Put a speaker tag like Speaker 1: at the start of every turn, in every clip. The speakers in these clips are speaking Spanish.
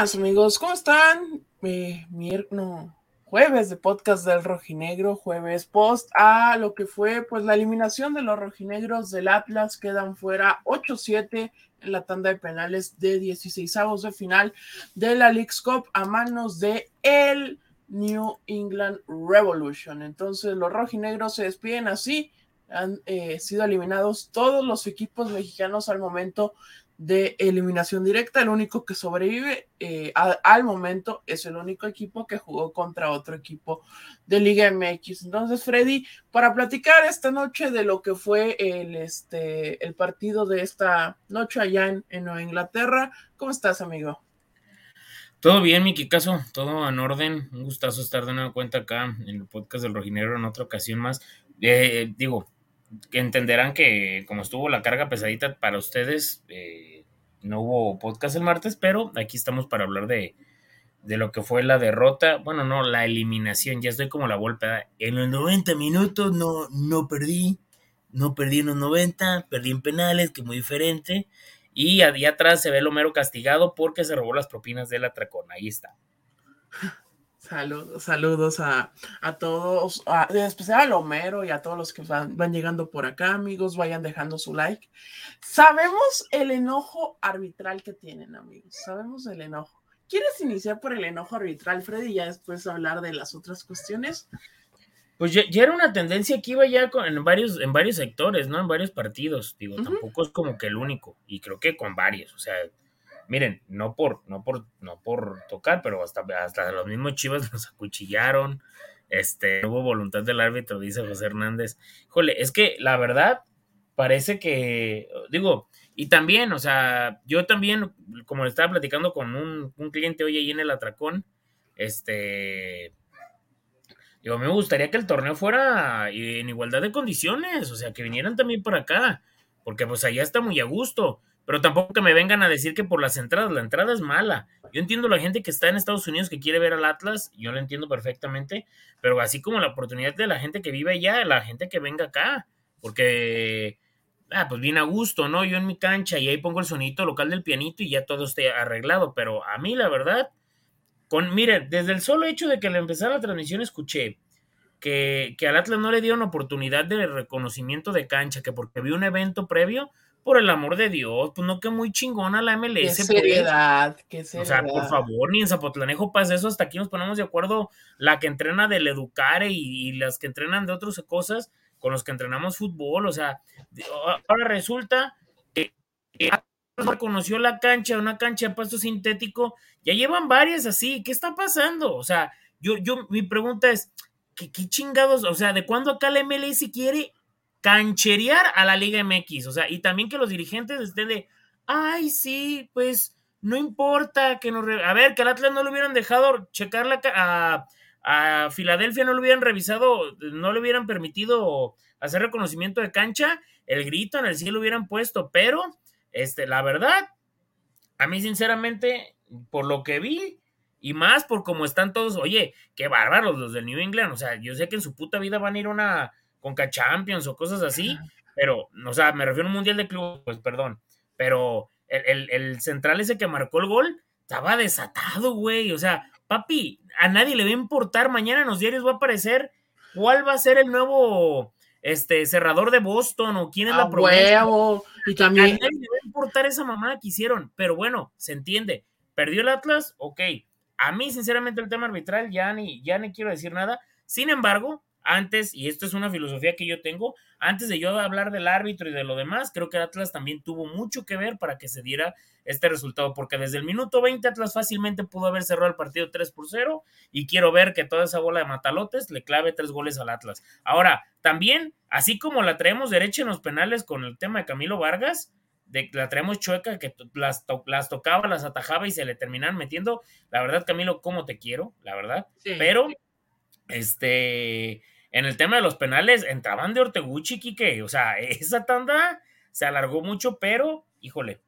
Speaker 1: Amigos, ¿cómo están? Eh, jueves de podcast del rojinegro, jueves post a lo que fue pues la eliminación de los rojinegros del Atlas, quedan fuera 8-7 en la tanda de penales de 16 avos de final de la League's Cup a manos de el New England Revolution. Entonces los rojinegros se despiden así, han eh, sido eliminados todos los equipos mexicanos al momento de eliminación directa. El único que sobrevive eh, al momento es el único equipo que jugó contra otro equipo de Liga MX. Entonces, Freddy, para platicar esta noche de lo que fue el, este, el partido de esta noche allá en, Nueva Inglaterra, ¿cómo estás, amigo?
Speaker 2: Todo bien, Miki Caso, todo en orden. Un gustazo estar de nuevo cuenta acá en el podcast del Rojinero en otra ocasión más. Eh, digo, entenderán que como estuvo la carga pesadita para ustedes, eh, no hubo podcast el martes, pero aquí estamos para hablar de, de, lo que fue la derrota, bueno, no, la eliminación, ya estoy como la golpe, en los 90 minutos no, no perdí, no perdí en los 90, perdí en penales, que muy diferente, y allá atrás se ve el Homero castigado porque se robó las propinas del atracón, ahí está.
Speaker 1: Saludos, saludos a, todos, en especial a Homero y a todos los que van, llegando por acá, amigos, vayan dejando su like. Sabemos el enojo arbitral que tienen, amigos, sabemos el enojo. ¿Quieres iniciar por el enojo arbitral, Freddy, y ya después hablar de las otras cuestiones?
Speaker 2: Pues ya, era una tendencia que iba ya en, varios, en varios sectores, ¿no? En varios partidos, digo, tampoco es como que el único, y creo que con varios, o sea, miren, no por, no por, no por tocar, pero hasta, hasta los mismos Chivas nos acuchillaron. Este, hubo voluntad del árbitro, dice José Hernández. Híjole, es que la verdad parece que, digo, y también, o sea, yo también, como le estaba platicando con un, un cliente hoy ahí en el Atracón, este, digo, me gustaría que el torneo fuera en igualdad de condiciones, o sea, que vinieran también por acá, porque pues allá está muy a gusto. Pero tampoco que me vengan a decir que por las entradas, la entrada es mala. Yo entiendo la gente que está en Estados Unidos que quiere ver al Atlas, yo lo entiendo perfectamente, pero así como la oportunidad de la gente que vive allá, la gente que venga acá, porque, ah, pues viene a gusto, ¿no? Yo en mi cancha y ahí pongo el sonito local del pianito y ya todo esté arreglado, pero a mí la verdad, con, mire, desde el solo hecho de que al empezar la transmisión escuché que, que al Atlas no le dieron oportunidad de reconocimiento de cancha, que porque vi un evento previo, por el amor de Dios, pues no que muy chingona la MLS.
Speaker 1: Qué seriedad, qué
Speaker 2: seriedad. O sea, por favor, ni en Zapotlanejo pasa eso, hasta aquí nos ponemos de acuerdo la que entrena del Educare y, las que entrenan de otras cosas con los que entrenamos fútbol, o sea, ahora resulta que, reconoció la cancha, una cancha de pasto sintético, ya llevan varias así, ¿qué está pasando? O sea, yo, yo, mi pregunta es, ¿qué, qué chingados? O sea, ¿de cuándo acá la MLS quiere cancherear a la Liga MX. O sea, y también que los dirigentes estén de, ay, sí, pues no importa que nos... A ver, que al Atlas no le hubieran dejado checar la... A, a Filadelfia no le hubieran revisado, no le hubieran permitido hacer reconocimiento de cancha, el grito en el cielo hubieran puesto, pero, este, la verdad, a mí sinceramente, por lo que vi, y más por cómo están todos, oye, qué bárbaros los del New England, o sea, yo sé que en su puta vida van a ir una Conca Champions o cosas así, pero, o sea, me refiero a un mundial de club, pues perdón, pero el, central ese que marcó el gol estaba desatado, güey, o sea, papi, a nadie le va a importar, mañana en los diarios va a aparecer cuál va a ser el nuevo este cerrador de Boston o quién es la
Speaker 1: promesa. Y también. A
Speaker 2: nadie le va a importar esa mamada que hicieron, pero bueno, se entiende. Perdió el Atlas, ok. A mí, sinceramente, el tema arbitral ya ni, ya ni quiero decir nada. Sin embargo, antes, y esto es una filosofía que yo tengo, antes de yo hablar del árbitro y de lo demás, creo que Atlas también tuvo mucho que ver para que se diera este resultado, porque desde el minuto 20 Atlas fácilmente pudo haber cerrado el partido 3 por 0 y quiero ver que toda esa bola de matalotes le clave tres goles al Atlas. Ahora, también, así como la traemos derecha en los penales con el tema de Camilo Vargas, de, la traemos chueca, que las, las tocaba, las atajaba y se le terminaban metiendo. La verdad, Camilo, cómo te quiero, la verdad. Pero este, en el tema de los penales, entraban de Orteguchi, Quique. O sea, esa tanda se alargó mucho, pero, híjole,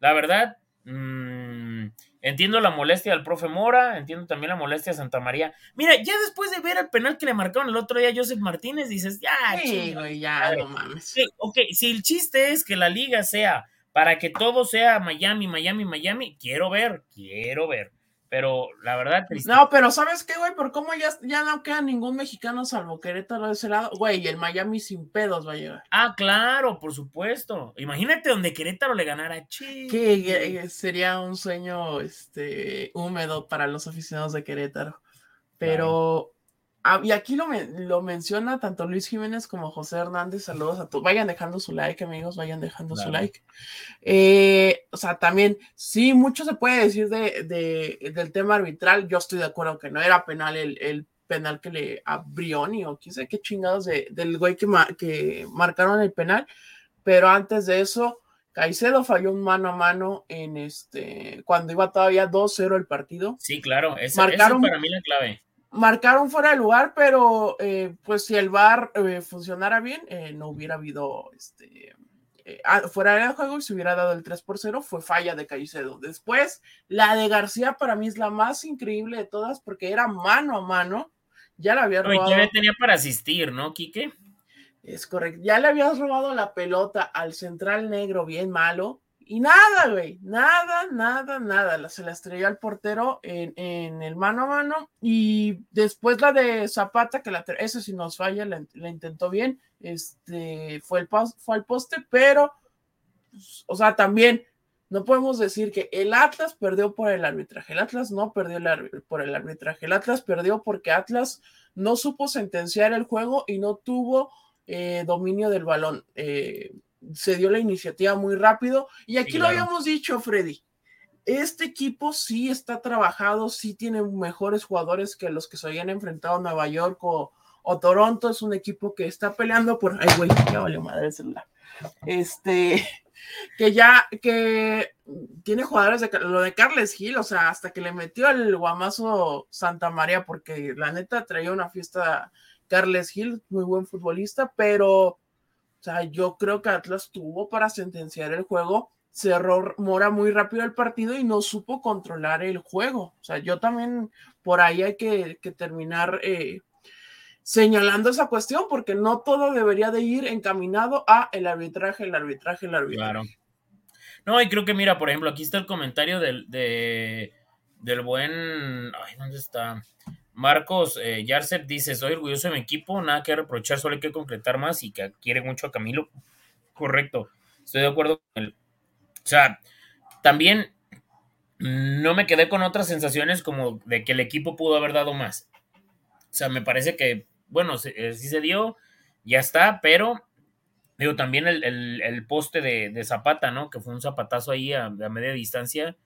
Speaker 2: la verdad, mmm, entiendo la molestia del profe Mora, entiendo también la molestia de Santa María. Mira, ya después de ver el penal que le marcaron el otro día a Joseph Martínez, dices, ya,
Speaker 1: sí, güey, ya, no mames.
Speaker 2: ok, si el chiste es que la liga sea para que todo sea Miami, Miami, Miami, quiero ver, quiero ver. Pero la verdad,
Speaker 1: No, pero ¿sabes qué, güey? Por cómo ya, ya no queda ningún mexicano salvo Querétaro de ese lado. Güey, el Miami sin pedos va a llegar.
Speaker 2: Ah, claro, por supuesto. Imagínate donde Querétaro le ganara. Che.
Speaker 1: Que sería un sueño este, húmedo para los aficionados de Querétaro. Pero Ah, y aquí lo, lo, menciona tanto Luis Jiménez como José Hernández. Saludos a todos. Vayan dejando su like, amigos. Vayan dejando su like. Eh, o sea, también, sí, mucho se puede decir de, del tema arbitral. Yo estoy de acuerdo que no era penal el, penal que le abrió ni o quién sabe qué chingados del güey que, que marcaron el penal. Pero antes de eso, Caicedo falló un mano a mano en este cuando iba todavía 2-0 el partido.
Speaker 2: Sí, claro, esa, Marcaron, para mí la clave
Speaker 1: marcaron fuera de lugar, pero eh, pues si el VAR eh, funcionara bien, eh, no hubiera habido este ah, fuera de juego y se hubiera dado el 3 por 0, fue falla de Caicedo. Después, la de García para mí es la más increíble de todas porque era mano a mano. Ya la había robado.
Speaker 2: ¿Qué tenía para asistir, no, Quique?
Speaker 1: Es correcto. Ya le habías robado la pelota al central negro bien malo y nada, güey, nada, nada, nada. Se la estrelló al portero en, el mano a mano. Y después la de Zapata, que la esa si nos falla, la, intentó bien. Este fue, el, fue al poste, pero, pues, o sea, también no podemos decir que el Atlas perdió por el arbitraje. El Atlas no perdió por el arbitraje. El Atlas perdió porque Atlas no supo sentenciar el juego y no tuvo eh, dominio del balón. Eh, se dio la iniciativa muy rápido. Y aquí lo habíamos dicho, Freddy. Este equipo sí está trabajado, sí tiene mejores jugadores que los que se habían enfrentado a Nueva York o, Toronto. Es un equipo que está peleando por. Ay, güey, ya valió madre el celular. Este, que ya, que tiene jugadores de lo de Carles Gil, o sea, hasta que le metió el guamazo Santa María, porque la neta traía una fiesta Carles Gil, muy buen futbolista, pero o sea, yo creo que Atlas tuvo para sentenciar el juego, cerró Mora muy rápido el partido y no supo controlar el juego. O sea, yo también por ahí hay que, terminar eh, señalando esa cuestión porque no todo debería de ir encaminado a el arbitraje, el arbitraje, el arbitraje. Claro.
Speaker 2: No, y creo que mira, por ejemplo, aquí está el comentario del, del buen... Ay, ¿dónde está? Marcos eh, dice, soy orgulloso de mi equipo, nada que reprochar, solo hay que concretar más y que quiere mucho a Camilo. Correcto, estoy de acuerdo con él. O sea, también no me quedé con otras sensaciones como de que el equipo pudo haber dado más. O sea, me parece que, bueno, eh, sí se dio, ya está, pero digo, también el, poste de, Zapata, ¿no? Que fue un zapatazo ahí a media distancia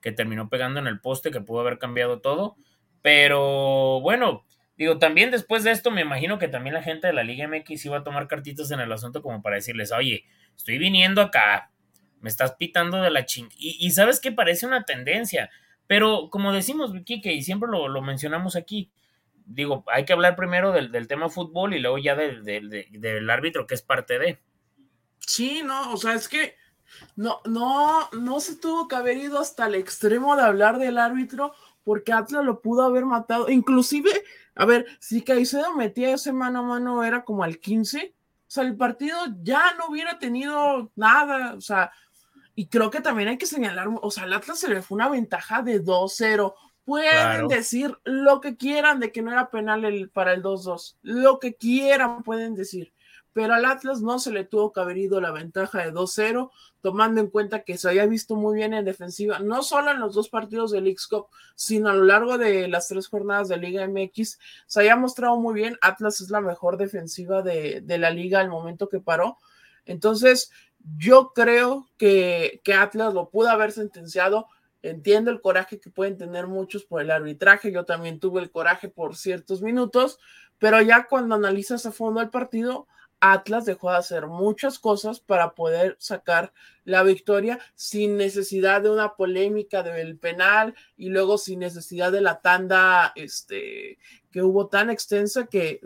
Speaker 2: que terminó pegando en el poste, que pudo haber cambiado todo. Pero bueno, digo, también después de esto me imagino que también la gente de la Liga MX iba a tomar cartitas en el asunto como para decirles, oye, estoy viniendo acá, me estás pitando de la ching. Y, sabes que parece una tendencia, pero como decimos, Kike, y siempre lo, mencionamos aquí, digo, hay que hablar primero del, tema fútbol y luego ya del árbitro que es parte de.
Speaker 1: Sí, no, o sea, es que no, no, no se tuvo que haber ido hasta el extremo de hablar del árbitro porque Atlas lo pudo haber matado. Inclusive, a ver, si Caicedo metía ese mano a mano era como al 15, o sea, el partido ya no hubiera tenido nada, o sea, y creo que también hay que señalar, o sea, al Atlas se le fue una ventaja de 2-0. Pueden decir lo que quieran de que no era penal el, para el 2-2, lo que quieran pueden decir pero al Atlas no se le tuvo que haber ido la ventaja de 2-0, tomando en cuenta que se había visto muy bien en defensiva, no solo en los dos partidos del x Cup, sino a lo largo de las tres jornadas de Liga MX, se había mostrado muy bien, Atlas es la mejor defensiva de, la liga al momento que paró, entonces yo creo que Atlas lo pudo haber sentenciado, entiendo el coraje que pueden tener muchos por el arbitraje, yo también tuve el coraje por ciertos minutos, pero ya cuando analizas a fondo el partido, Atlas dejó de hacer muchas cosas para poder sacar la victoria sin necesidad de una polémica del penal y luego sin necesidad de la tanda este, que hubo tan extensa que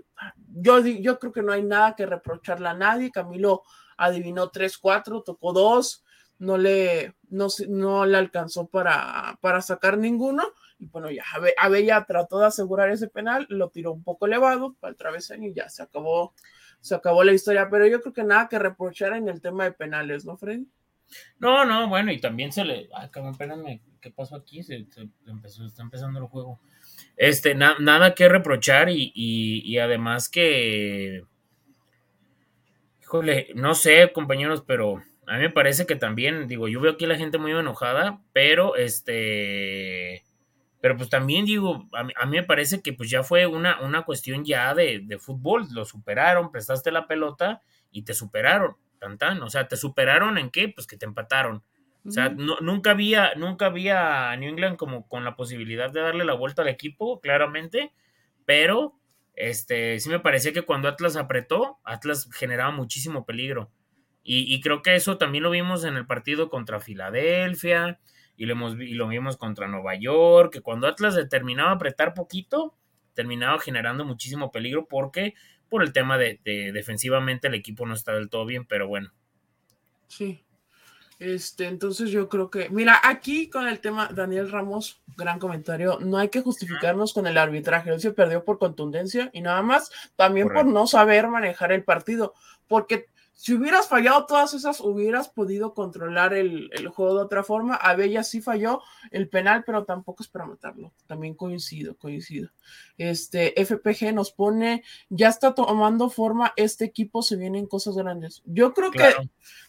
Speaker 1: yo, yo creo que no hay nada que reprocharle a nadie. Camilo adivinó 3-4, tocó 2, no le, no, no le alcanzó para, para sacar ninguno. Y bueno, ya Abella trató de asegurar ese penal, lo tiró un poco elevado para el travesaño y ya se acabó se acabó la historia, pero yo creo que nada que reprochar en el tema de penales, ¿no, Freddy?
Speaker 2: No, no, bueno, y también se le. Ay, cabrón, ¿qué pasó aquí? Se, empezó, está empezando el juego. Este, nada que reprochar y, y, además que. Híjole, no sé, compañeros, pero a mí me parece que también, digo, yo veo aquí a la gente muy enojada, pero este. Pero pues también digo, a mí, me parece que pues ya fue una, una cuestión ya de, de fútbol, lo superaron, prestaste la pelota y te superaron tan, O sea, ¿te superaron en qué? Pues que te empataron. O sea, nunca había, nunca había a New England como con la posibilidad de darle la vuelta al equipo, claramente, pero este sí me parecía que cuando Atlas apretó, Atlas generaba muchísimo peligro. Y, creo que eso también lo vimos en el partido contra Filadelfia y lo, hemos, y lo vimos contra Nueva York, que cuando Atlas determinaba apretar poquito, terminaba generando muchísimo peligro porque por el tema de, defensivamente el equipo no está del todo bien, pero bueno.
Speaker 1: Sí. Este, entonces yo creo que, mira, aquí con el tema Daniel Ramos, gran comentario, no hay que justificarnos con el arbitraje, él se perdió por contundencia y nada más, también por no saber manejar el partido, porque si hubieras fallado todas esas, hubieras podido controlar el, juego de otra forma. Abella sí falló el penal, pero tampoco es para matarlo. También coincido, coincido. Este FPG nos pone, ya está tomando forma este equipo, se vienen cosas grandes. Yo creo que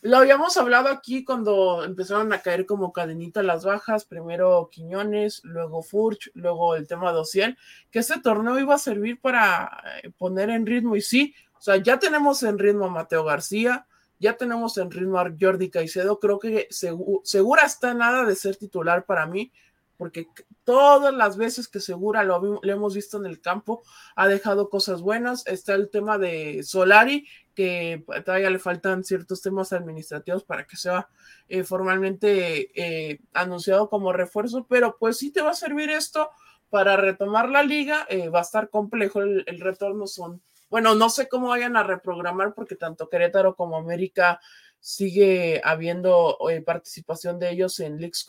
Speaker 1: lo habíamos hablado aquí cuando empezaron a caer como cadenita las bajas, primero Quiñones, luego Furch, luego el tema de Ociel, que este torneo iba a servir para eh, poner en ritmo y sí, o sea, ya tenemos en ritmo a Mateo García, ya tenemos en ritmo a Jordi Caicedo, creo que Segura está nada de ser titular para mí, porque todas las veces que Segura lo, hemos visto en el campo, ha dejado cosas buenas. Está el tema de Solari, que todavía le faltan ciertos temas administrativos para que sea eh, formalmente eh, anunciado como refuerzo, pero pues sí te va a servir esto para retomar la liga, eh, va a estar complejo el retorno, son bueno, no sé cómo vayan a reprogramar porque tanto Querétaro como América sigue habiendo eh, participación de ellos en Leagues.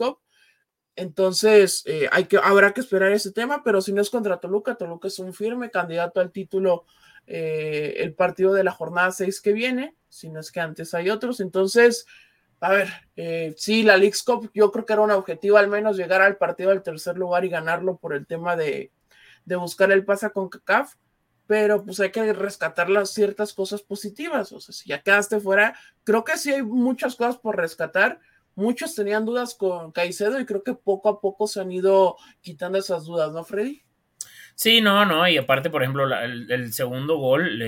Speaker 1: Entonces, eh, hay que, habrá que esperar ese tema, pero si no es contra Toluca, Toluca es un firme candidato al título eh, el partido de la jornada 6 que viene, si no es que antes hay otros. Entonces, a ver, sí, la Leagues yo creo que era un objetivo al menos llegar al partido del tercer lugar y ganarlo por el tema de, de buscar el pasa con CACAF pero pues hay que rescatar las ciertas cosas positivas. O sea, si ya quedaste fuera, creo que sí hay muchas cosas por rescatar. Muchos tenían dudas con Caicedo y creo que poco a poco se han ido quitando esas dudas, ¿no, Freddy?
Speaker 2: Sí, no, no, y aparte, por ejemplo, el, segundo gol,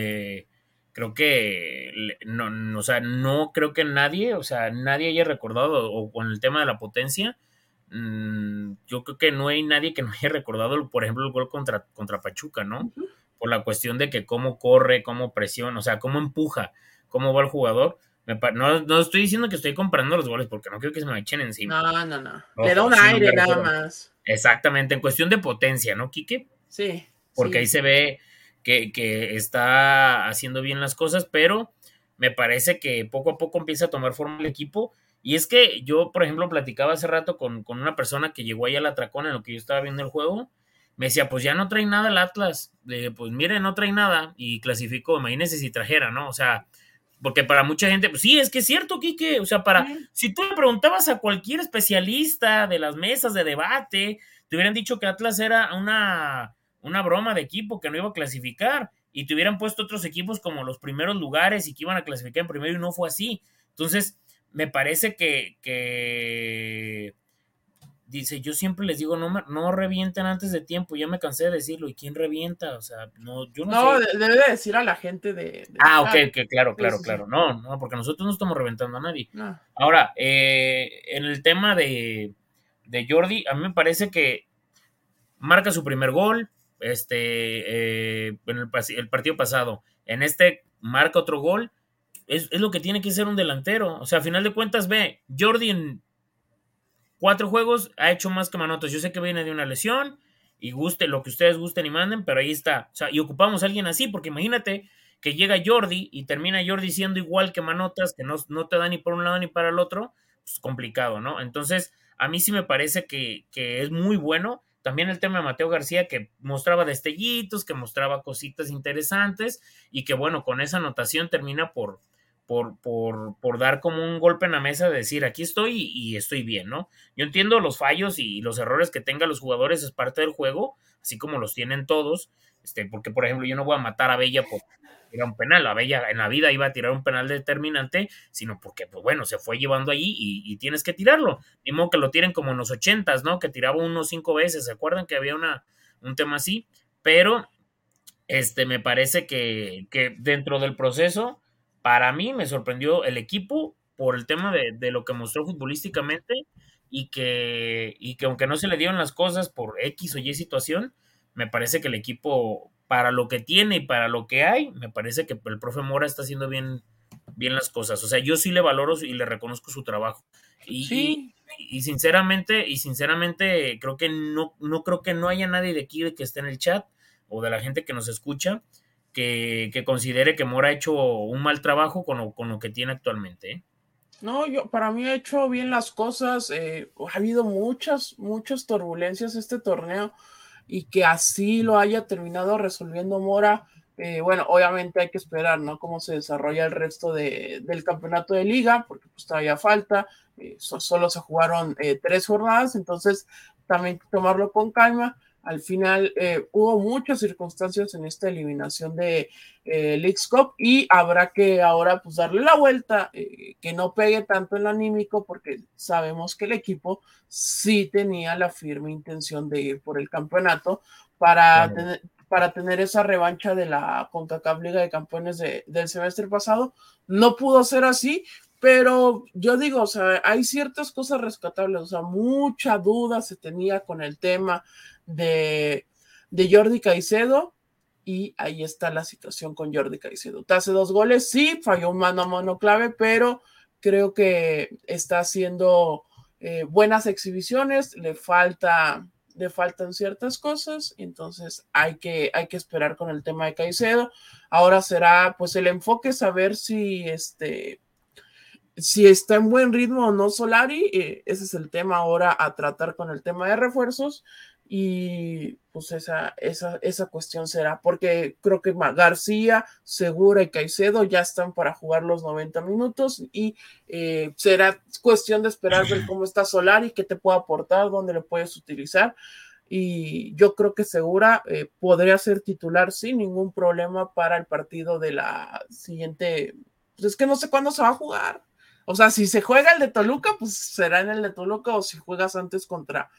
Speaker 2: creo que, no, o sea, no creo que nadie, o sea, nadie haya recordado, o con el tema de la potencia, mm, yo creo que no hay nadie que no haya recordado, por ejemplo, el gol contra, contra Pachuca, ¿no? por la cuestión de que cómo corre, cómo presiona, o sea, cómo empuja, cómo va el jugador. no, no, estoy diciendo que estoy comprando los goles porque no quiero que se me echen encima.
Speaker 1: No, no, no. Le da un aire nada más.
Speaker 2: Exactamente, en cuestión de potencia, ¿no, Quique?
Speaker 1: Sí.
Speaker 2: Porque ahí se ve que, que, está haciendo bien las cosas, pero me parece que poco a poco empieza a tomar forma el equipo. Y es que yo, por ejemplo, platicaba hace rato con, con una persona que llegó ahí al atracón en lo que yo estaba viendo el juego me decía, pues ya no trae nada el Atlas. pues mire, no trae nada y clasificó. Imagínese si trajera, ¿no? O sea, porque para mucha gente, pues sí, es que es cierto, Quique. O sea, para, si tú le preguntabas a cualquier especialista de las mesas de debate, te hubieran dicho que Atlas era una, una broma de equipo que no iba a clasificar y te hubieran puesto otros equipos como los primeros lugares y que iban a clasificar en primero y no fue así. Entonces, me parece que, que dice, yo siempre les digo, no, no revienten antes de tiempo, ya me cansé de decirlo, ¿y quién revienta? O sea, no, yo no,
Speaker 1: no debe decir a la gente de...
Speaker 2: ah, ok, claro, claro, claro, no, no, porque nosotros no estamos reventando a nadie. Ahora, eh, en el tema de, de Jordi, a mí me parece que marca su primer gol, este, eh, en el, partido pasado, en este marca otro gol, es, es, lo que tiene que ser un delantero, o sea, a final de cuentas, ve, Jordi en cuatro juegos, ha hecho más que Manotas. Yo sé que viene de una lesión y guste lo que ustedes gusten y manden, pero ahí está. O sea, y ocupamos a alguien así, porque imagínate que llega Jordi y termina Jordi siendo igual que Manotas, que no, no te da ni por un lado ni para el otro, pues complicado, ¿no? Entonces, a mí sí me parece que, que es muy bueno. También el tema de Mateo García, que mostraba destellitos, que mostraba cositas interesantes y que, bueno, con esa anotación termina por, por, por, dar como un golpe en la mesa de decir aquí estoy y, estoy bien, ¿no? Yo entiendo los fallos y los errores que tengan los jugadores, es parte del juego, así como los tienen todos, este, porque por ejemplo yo no voy a matar a Bella por tirar un penal, a Bella en la vida iba a tirar un penal determinante, sino porque, pues bueno, se fue llevando allí y, tienes que tirarlo, ni modo que lo tiren como en los ochentas, ¿no? Que tiraba uno cinco veces, ¿se acuerdan que había una, un tema así? Pero, este, me parece que, que dentro del proceso para mí me sorprendió el equipo por el tema de, lo que mostró futbolísticamente y que, y que aunque no se le dieron las cosas por X o Y situación, me parece que el equipo, para lo que tiene y para lo que hay, me parece que el profe Mora está haciendo bien, bien las cosas. O sea, yo sí le valoro y le reconozco su trabajo. Y, y, sinceramente, y sinceramente, creo que no, no creo que no haya nadie de aquí que esté en el chat o de la gente que nos escucha que, considere que Mora ha hecho un mal trabajo con lo, con lo que tiene actualmente. ¿eh?
Speaker 1: No, yo para mí ha hecho bien las cosas. Eh, ha habido muchas, muchas turbulencias este torneo y que así lo haya terminado resolviendo Mora. Eh, bueno, obviamente hay que esperar, ¿no? Cómo se desarrolla el resto de, del campeonato de liga, porque pues todavía falta. solo se jugaron tres jornadas, entonces también tomarlo con calma al final eh, hubo muchas circunstancias en esta eliminación de eh, Leagues Cup y habrá que ahora pues darle la vuelta, eh, que no pegue tanto en lo anímico porque sabemos que el equipo sí tenía la firme intención de ir por el campeonato para, tener, para tener esa revancha de la CONCACAF Liga de Campeones del semestre pasado. No pudo ser así, pero yo digo, o sea, hay ciertas cosas rescatables, o sea, mucha duda se tenía con el tema de, Jordi Caicedo y ahí está la situación con Jordi Caicedo. Te hace dos goles, sí, falló un mano a mano clave, pero creo que está haciendo eh, buenas exhibiciones, le falta le faltan ciertas cosas, entonces hay que, hay que esperar con el tema de Caicedo. Ahora será pues el enfoque saber si este si está en buen ritmo o no Solari, eh, ese es el tema ahora a tratar con el tema de refuerzos y pues esa, esa, esa cuestión será, porque creo que García, Segura y Caicedo ya están para jugar los 90 minutos y eh, será cuestión de esperar ver cómo está Solari, qué te puede aportar, dónde lo puedes utilizar. Y yo creo que Segura eh, podría ser titular sin ningún problema para el partido de la siguiente. Pues es que no sé cuándo se va a jugar. O sea, si se juega el de Toluca, pues será en el de Toluca o si juegas antes contra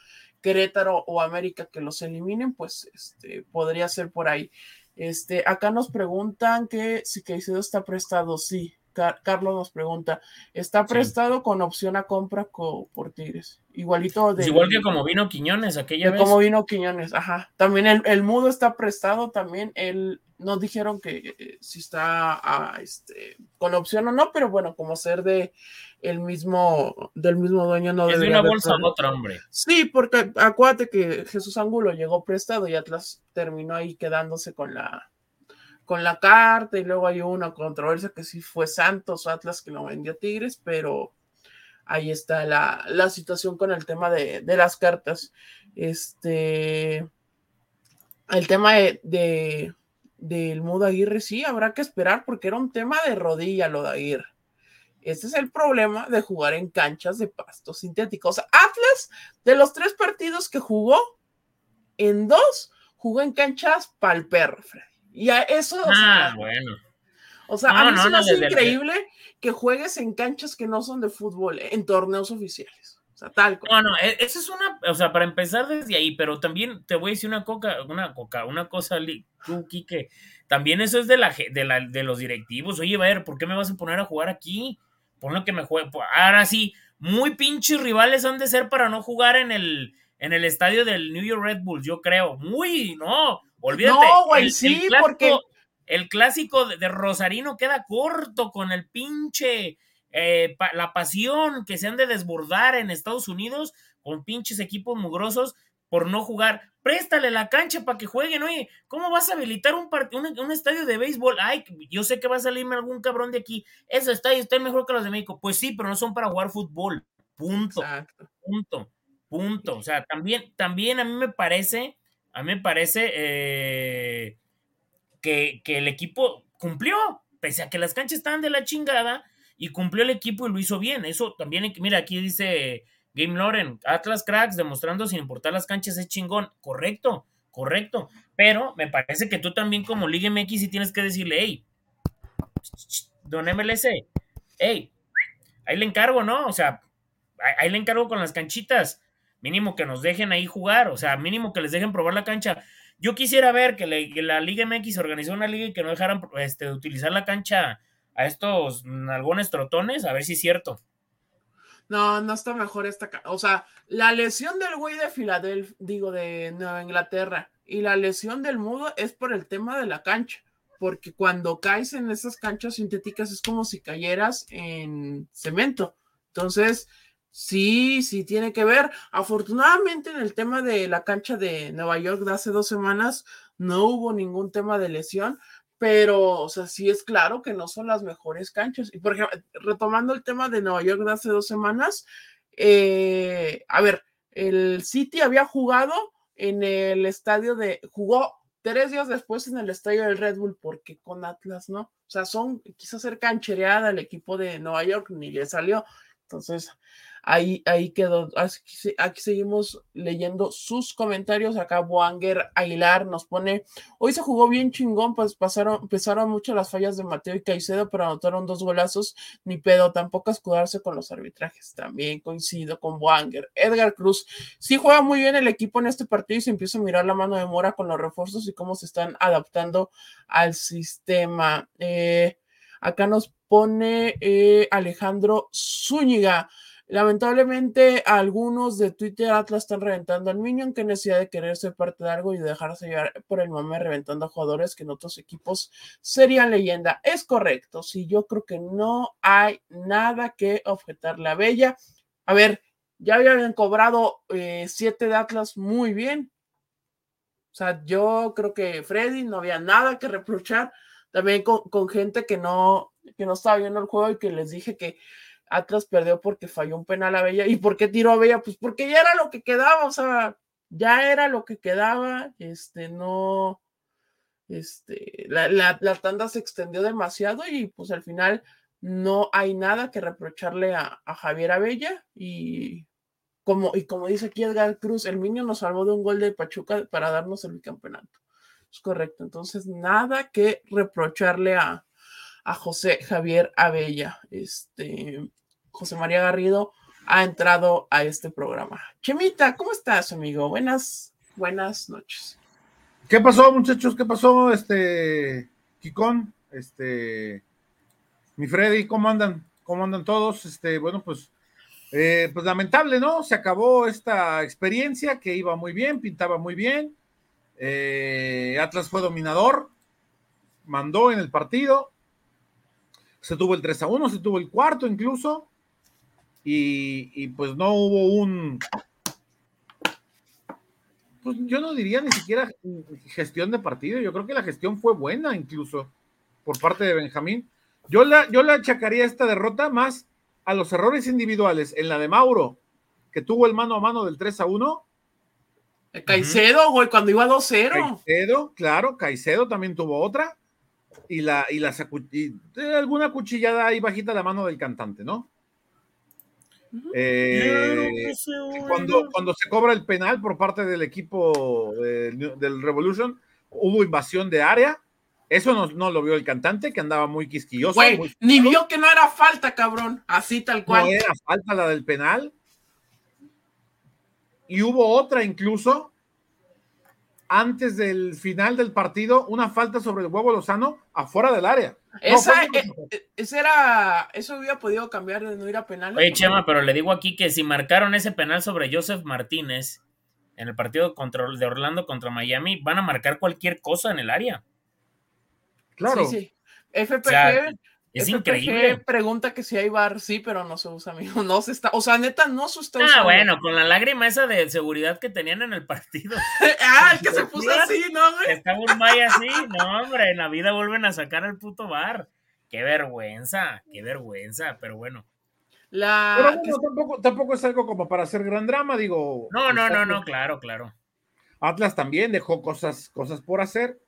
Speaker 1: Querétaro o América que los eliminen, pues este, podría ser por ahí. Este, acá nos preguntan que si Caicedo está prestado, sí. Carlos nos pregunta, ¿está prestado con opción a compra por Tigres? Igualito
Speaker 2: de. igual que como vino Quiñones aquella vez.
Speaker 1: Como vino Quiñones, ajá. También el, el mudo está prestado, también él no dijeron que eh, si está ah, este, con opción o no, pero bueno, como ser de el mismo, del mismo dueño no
Speaker 2: es de una bolsa a otra, hombre.
Speaker 1: Sí, porque acuérdate que Jesús Angulo llegó prestado y Atlas terminó ahí quedándose con la con la carta y luego hay una controversia que sí fue Santos o Atlas que lo vendió Tigres, pero ahí está la, la situación con el tema de, de, las cartas. Este, el tema de del Mudo Aguirre, sí, habrá que esperar porque era un tema de rodilla lo de Aguirre. Ese es el problema de jugar en canchas de pasto sintético. O sea, Atlas, de los tres partidos que jugó, en dos jugó en canchas pa'l. Y a eso.
Speaker 2: Ah, bueno.
Speaker 1: O sea, a mí se me hace increíble que juegues en canchas que no son de fútbol, en torneos oficiales tal
Speaker 2: No, no, e, esa es una, o sea, para empezar desde ahí, pero también te voy a decir una coca, una coca, una cosa, tú, que también eso es de la, de la, de los directivos. Oye, a ver, ¿por qué me vas a poner a jugar aquí? Ponlo que me juegue. Ahora sí, muy pinches rivales han de ser para no jugar en el, en el estadio del New York Red Bulls, yo creo. Muy, no, olvídate.
Speaker 1: No, güey, sí, porque.
Speaker 2: El clásico de Rosarino queda corto con el pinche eh, la pasión que se han de desbordar en Estados Unidos con pinches equipos mugrosos por no jugar. Préstale la cancha para que jueguen. Oye, ¿cómo vas a habilitar un, un, estadio de béisbol? Ay, yo sé que va a salirme algún cabrón de aquí. Ese estadio está mejor que los de México. Pues sí, pero no son para jugar fútbol. Punto. Punto. Punto. O sea, también, también a mí me parece, a mí me parece eh, que, que el equipo cumplió. Pese a que las canchas estaban de la chingada, y cumplió el equipo y lo hizo bien. Eso también, mira, aquí dice Game Loren, Atlas Cracks demostrando sin importar las canchas es chingón. Correcto, correcto. Pero me parece que tú también como Liga MX sí tienes que decirle, hey, don MLS, hey, ahí le encargo, ¿no? O sea, ahí le encargo con las canchitas. Mínimo que nos dejen ahí jugar, o sea, mínimo que les dejen probar la cancha. Yo quisiera ver que, la Liga MX organizó una liga y que no dejaran este, utilizar la cancha a estos algunos trotones, a ver si es cierto.
Speaker 1: No, no está mejor esta. O sea, la lesión del güey de Filadelfia, digo, de Nueva Inglaterra, y la lesión del mudo es por el tema de la cancha. Porque cuando caes en esas canchas sintéticas es como si cayeras en cemento. Entonces, sí, sí tiene que ver. Afortunadamente, en el tema de la cancha de Nueva York de hace dos semanas, no hubo ningún tema de lesión, pero, o sea, sí es claro que no son las mejores canchas. Y por ejemplo, retomando el tema de Nueva York de hace dos semanas, eh, a ver, el City había jugado en el estadio de, jugó tres días después en el estadio del Red Bull, porque con Atlas no. O sea, son, quiso hacer canchereada el equipo de Nueva York, ni le salió. Entonces, Ahí, ahí quedó. Aquí, seguimos leyendo sus comentarios. Acá Boanger Aguilar nos pone: Hoy se jugó bien chingón, pues pasaron, pesaron mucho las fallas de Mateo y Caicedo, pero anotaron dos golazos. Ni pedo, tampoco escudarse con los arbitrajes. También coincido con Boanger. Edgar Cruz: Sí juega muy bien el equipo en este partido y se empieza a mirar la mano de Mora con los refuerzos y cómo se están adaptando al sistema. Eh, acá nos pone eh, Alejandro Zúñiga. Lamentablemente, algunos de Twitter Atlas están reventando al Minion. Qué necesidad de querer ser parte de algo y dejarse llevar por el mame reventando a jugadores que en otros equipos serían leyenda. Es correcto. Sí, yo creo que no hay nada que objetarle a Bella. A ver, ya habían cobrado eh, siete de Atlas muy bien. O sea, yo creo que Freddy no había nada que reprochar. También con, con gente que no, que no estaba viendo el juego y que les dije que Atlas perdió porque falló un penal a Bella. ¿Y por qué tiró a Bella? Pues porque ya era lo que quedaba, o sea, ya era lo que quedaba, este, no, este, la, tanda se extendió demasiado y pues al final no hay nada que reprocharle a, Javier Abella y como, y como dice aquí Edgar Cruz, el niño nos salvó de un gol de Pachuca para darnos el campeonato. Es correcto, entonces nada que reprocharle a, a José Javier Abella. Este, José María Garrido ha entrado a este programa. Chemita, ¿cómo estás, amigo? Buenas, buenas noches.
Speaker 3: ¿Qué pasó, muchachos? ¿Qué pasó, este, Kikón? Este, mi Freddy, ¿cómo andan? ¿Cómo andan todos? Este, bueno, pues, eh, pues lamentable, ¿no? Se acabó esta experiencia que iba muy bien, pintaba muy bien. Eh, Atlas fue dominador, mandó en el partido. Se tuvo el 3 a 1, se tuvo el cuarto incluso y, pues no hubo un, pues yo no diría ni siquiera gestión de partido, yo creo que la gestión fue buena incluso por parte de Benjamín. Yo la, yo le achacaría esta derrota más a los errores individuales en la de Mauro, que tuvo el mano a mano del 3 a 1.
Speaker 1: Caicedo, güey, cuando iba 2-0.
Speaker 3: Caicedo, claro, Caicedo también tuvo otra. Y la, y la y alguna cuchillada ahí bajita la mano del cantante, ¿no? Eh, cuando, cuando se cobra el penal por parte del equipo del Revolution, hubo invasión de área. Eso no, no, lo vio el cantante, que andaba muy quisquilloso.
Speaker 1: ni vio que no era falta, cabrón. Así tal cual.
Speaker 3: No era falta la del penal. Y hubo otra incluso antes del final del partido una falta sobre el huevo Lozano afuera del área.
Speaker 1: Esa, eh, eh, era, eso hubiera podido cambiar de no ir a penal.
Speaker 2: Oye, Chema, pero le digo aquí que si marcaron ese penal sobre Joseph Martínez en el partido contra, de Orlando contra Miami, van a marcar cualquier cosa en el área.
Speaker 1: Claro. Sí, sí. FPG, es increíble. Pregunta que si hay bar, sí, pero no se usa, amigo. No se está, o sea, neta, no se está
Speaker 2: Ah, bueno, con la lágrima esa de seguridad que tenían en el partido.
Speaker 1: ah, el que se puso así, ¿no, güey?
Speaker 2: Está Urmay así, no, hombre, en la vida vuelven a sacar el puto bar. Qué vergüenza, qué vergüenza, pero bueno.
Speaker 3: La... Pero bueno, tampoco, tampoco es algo como para hacer gran drama, digo.
Speaker 2: No, no, no, no, claro, claro.
Speaker 3: Atlas también dejó cosas, cosas por hacer.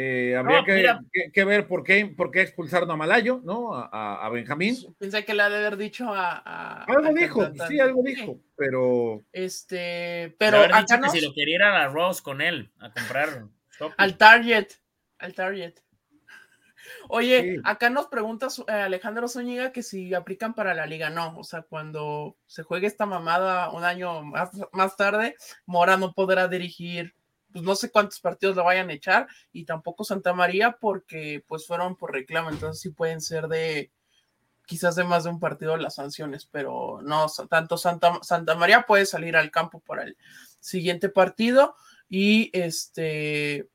Speaker 3: Eh, habría que, ver por qué, por qué expulsaron a Malayo, ¿no? A, Benjamín.
Speaker 1: Pues, pensé que le ha de haber dicho a.
Speaker 3: algo dijo, sí, algo dijo, pero.
Speaker 1: Este. Pero acá
Speaker 2: que si lo quería ir a la Rose con él, a comprar.
Speaker 1: al Target. Al Target. Oye, acá nos preguntas eh, Alejandro Zúñiga que si aplican para la liga. No, o sea, cuando se juegue esta mamada un año más, más tarde, Mora no podrá dirigir, pues no sé cuántos partidos lo vayan a echar, y tampoco Santa María, porque pues fueron por reclamo, entonces sí pueden ser de quizás de más de un partido las sanciones, pero no, tanto Santa, Santa María puede salir al campo para el siguiente partido y este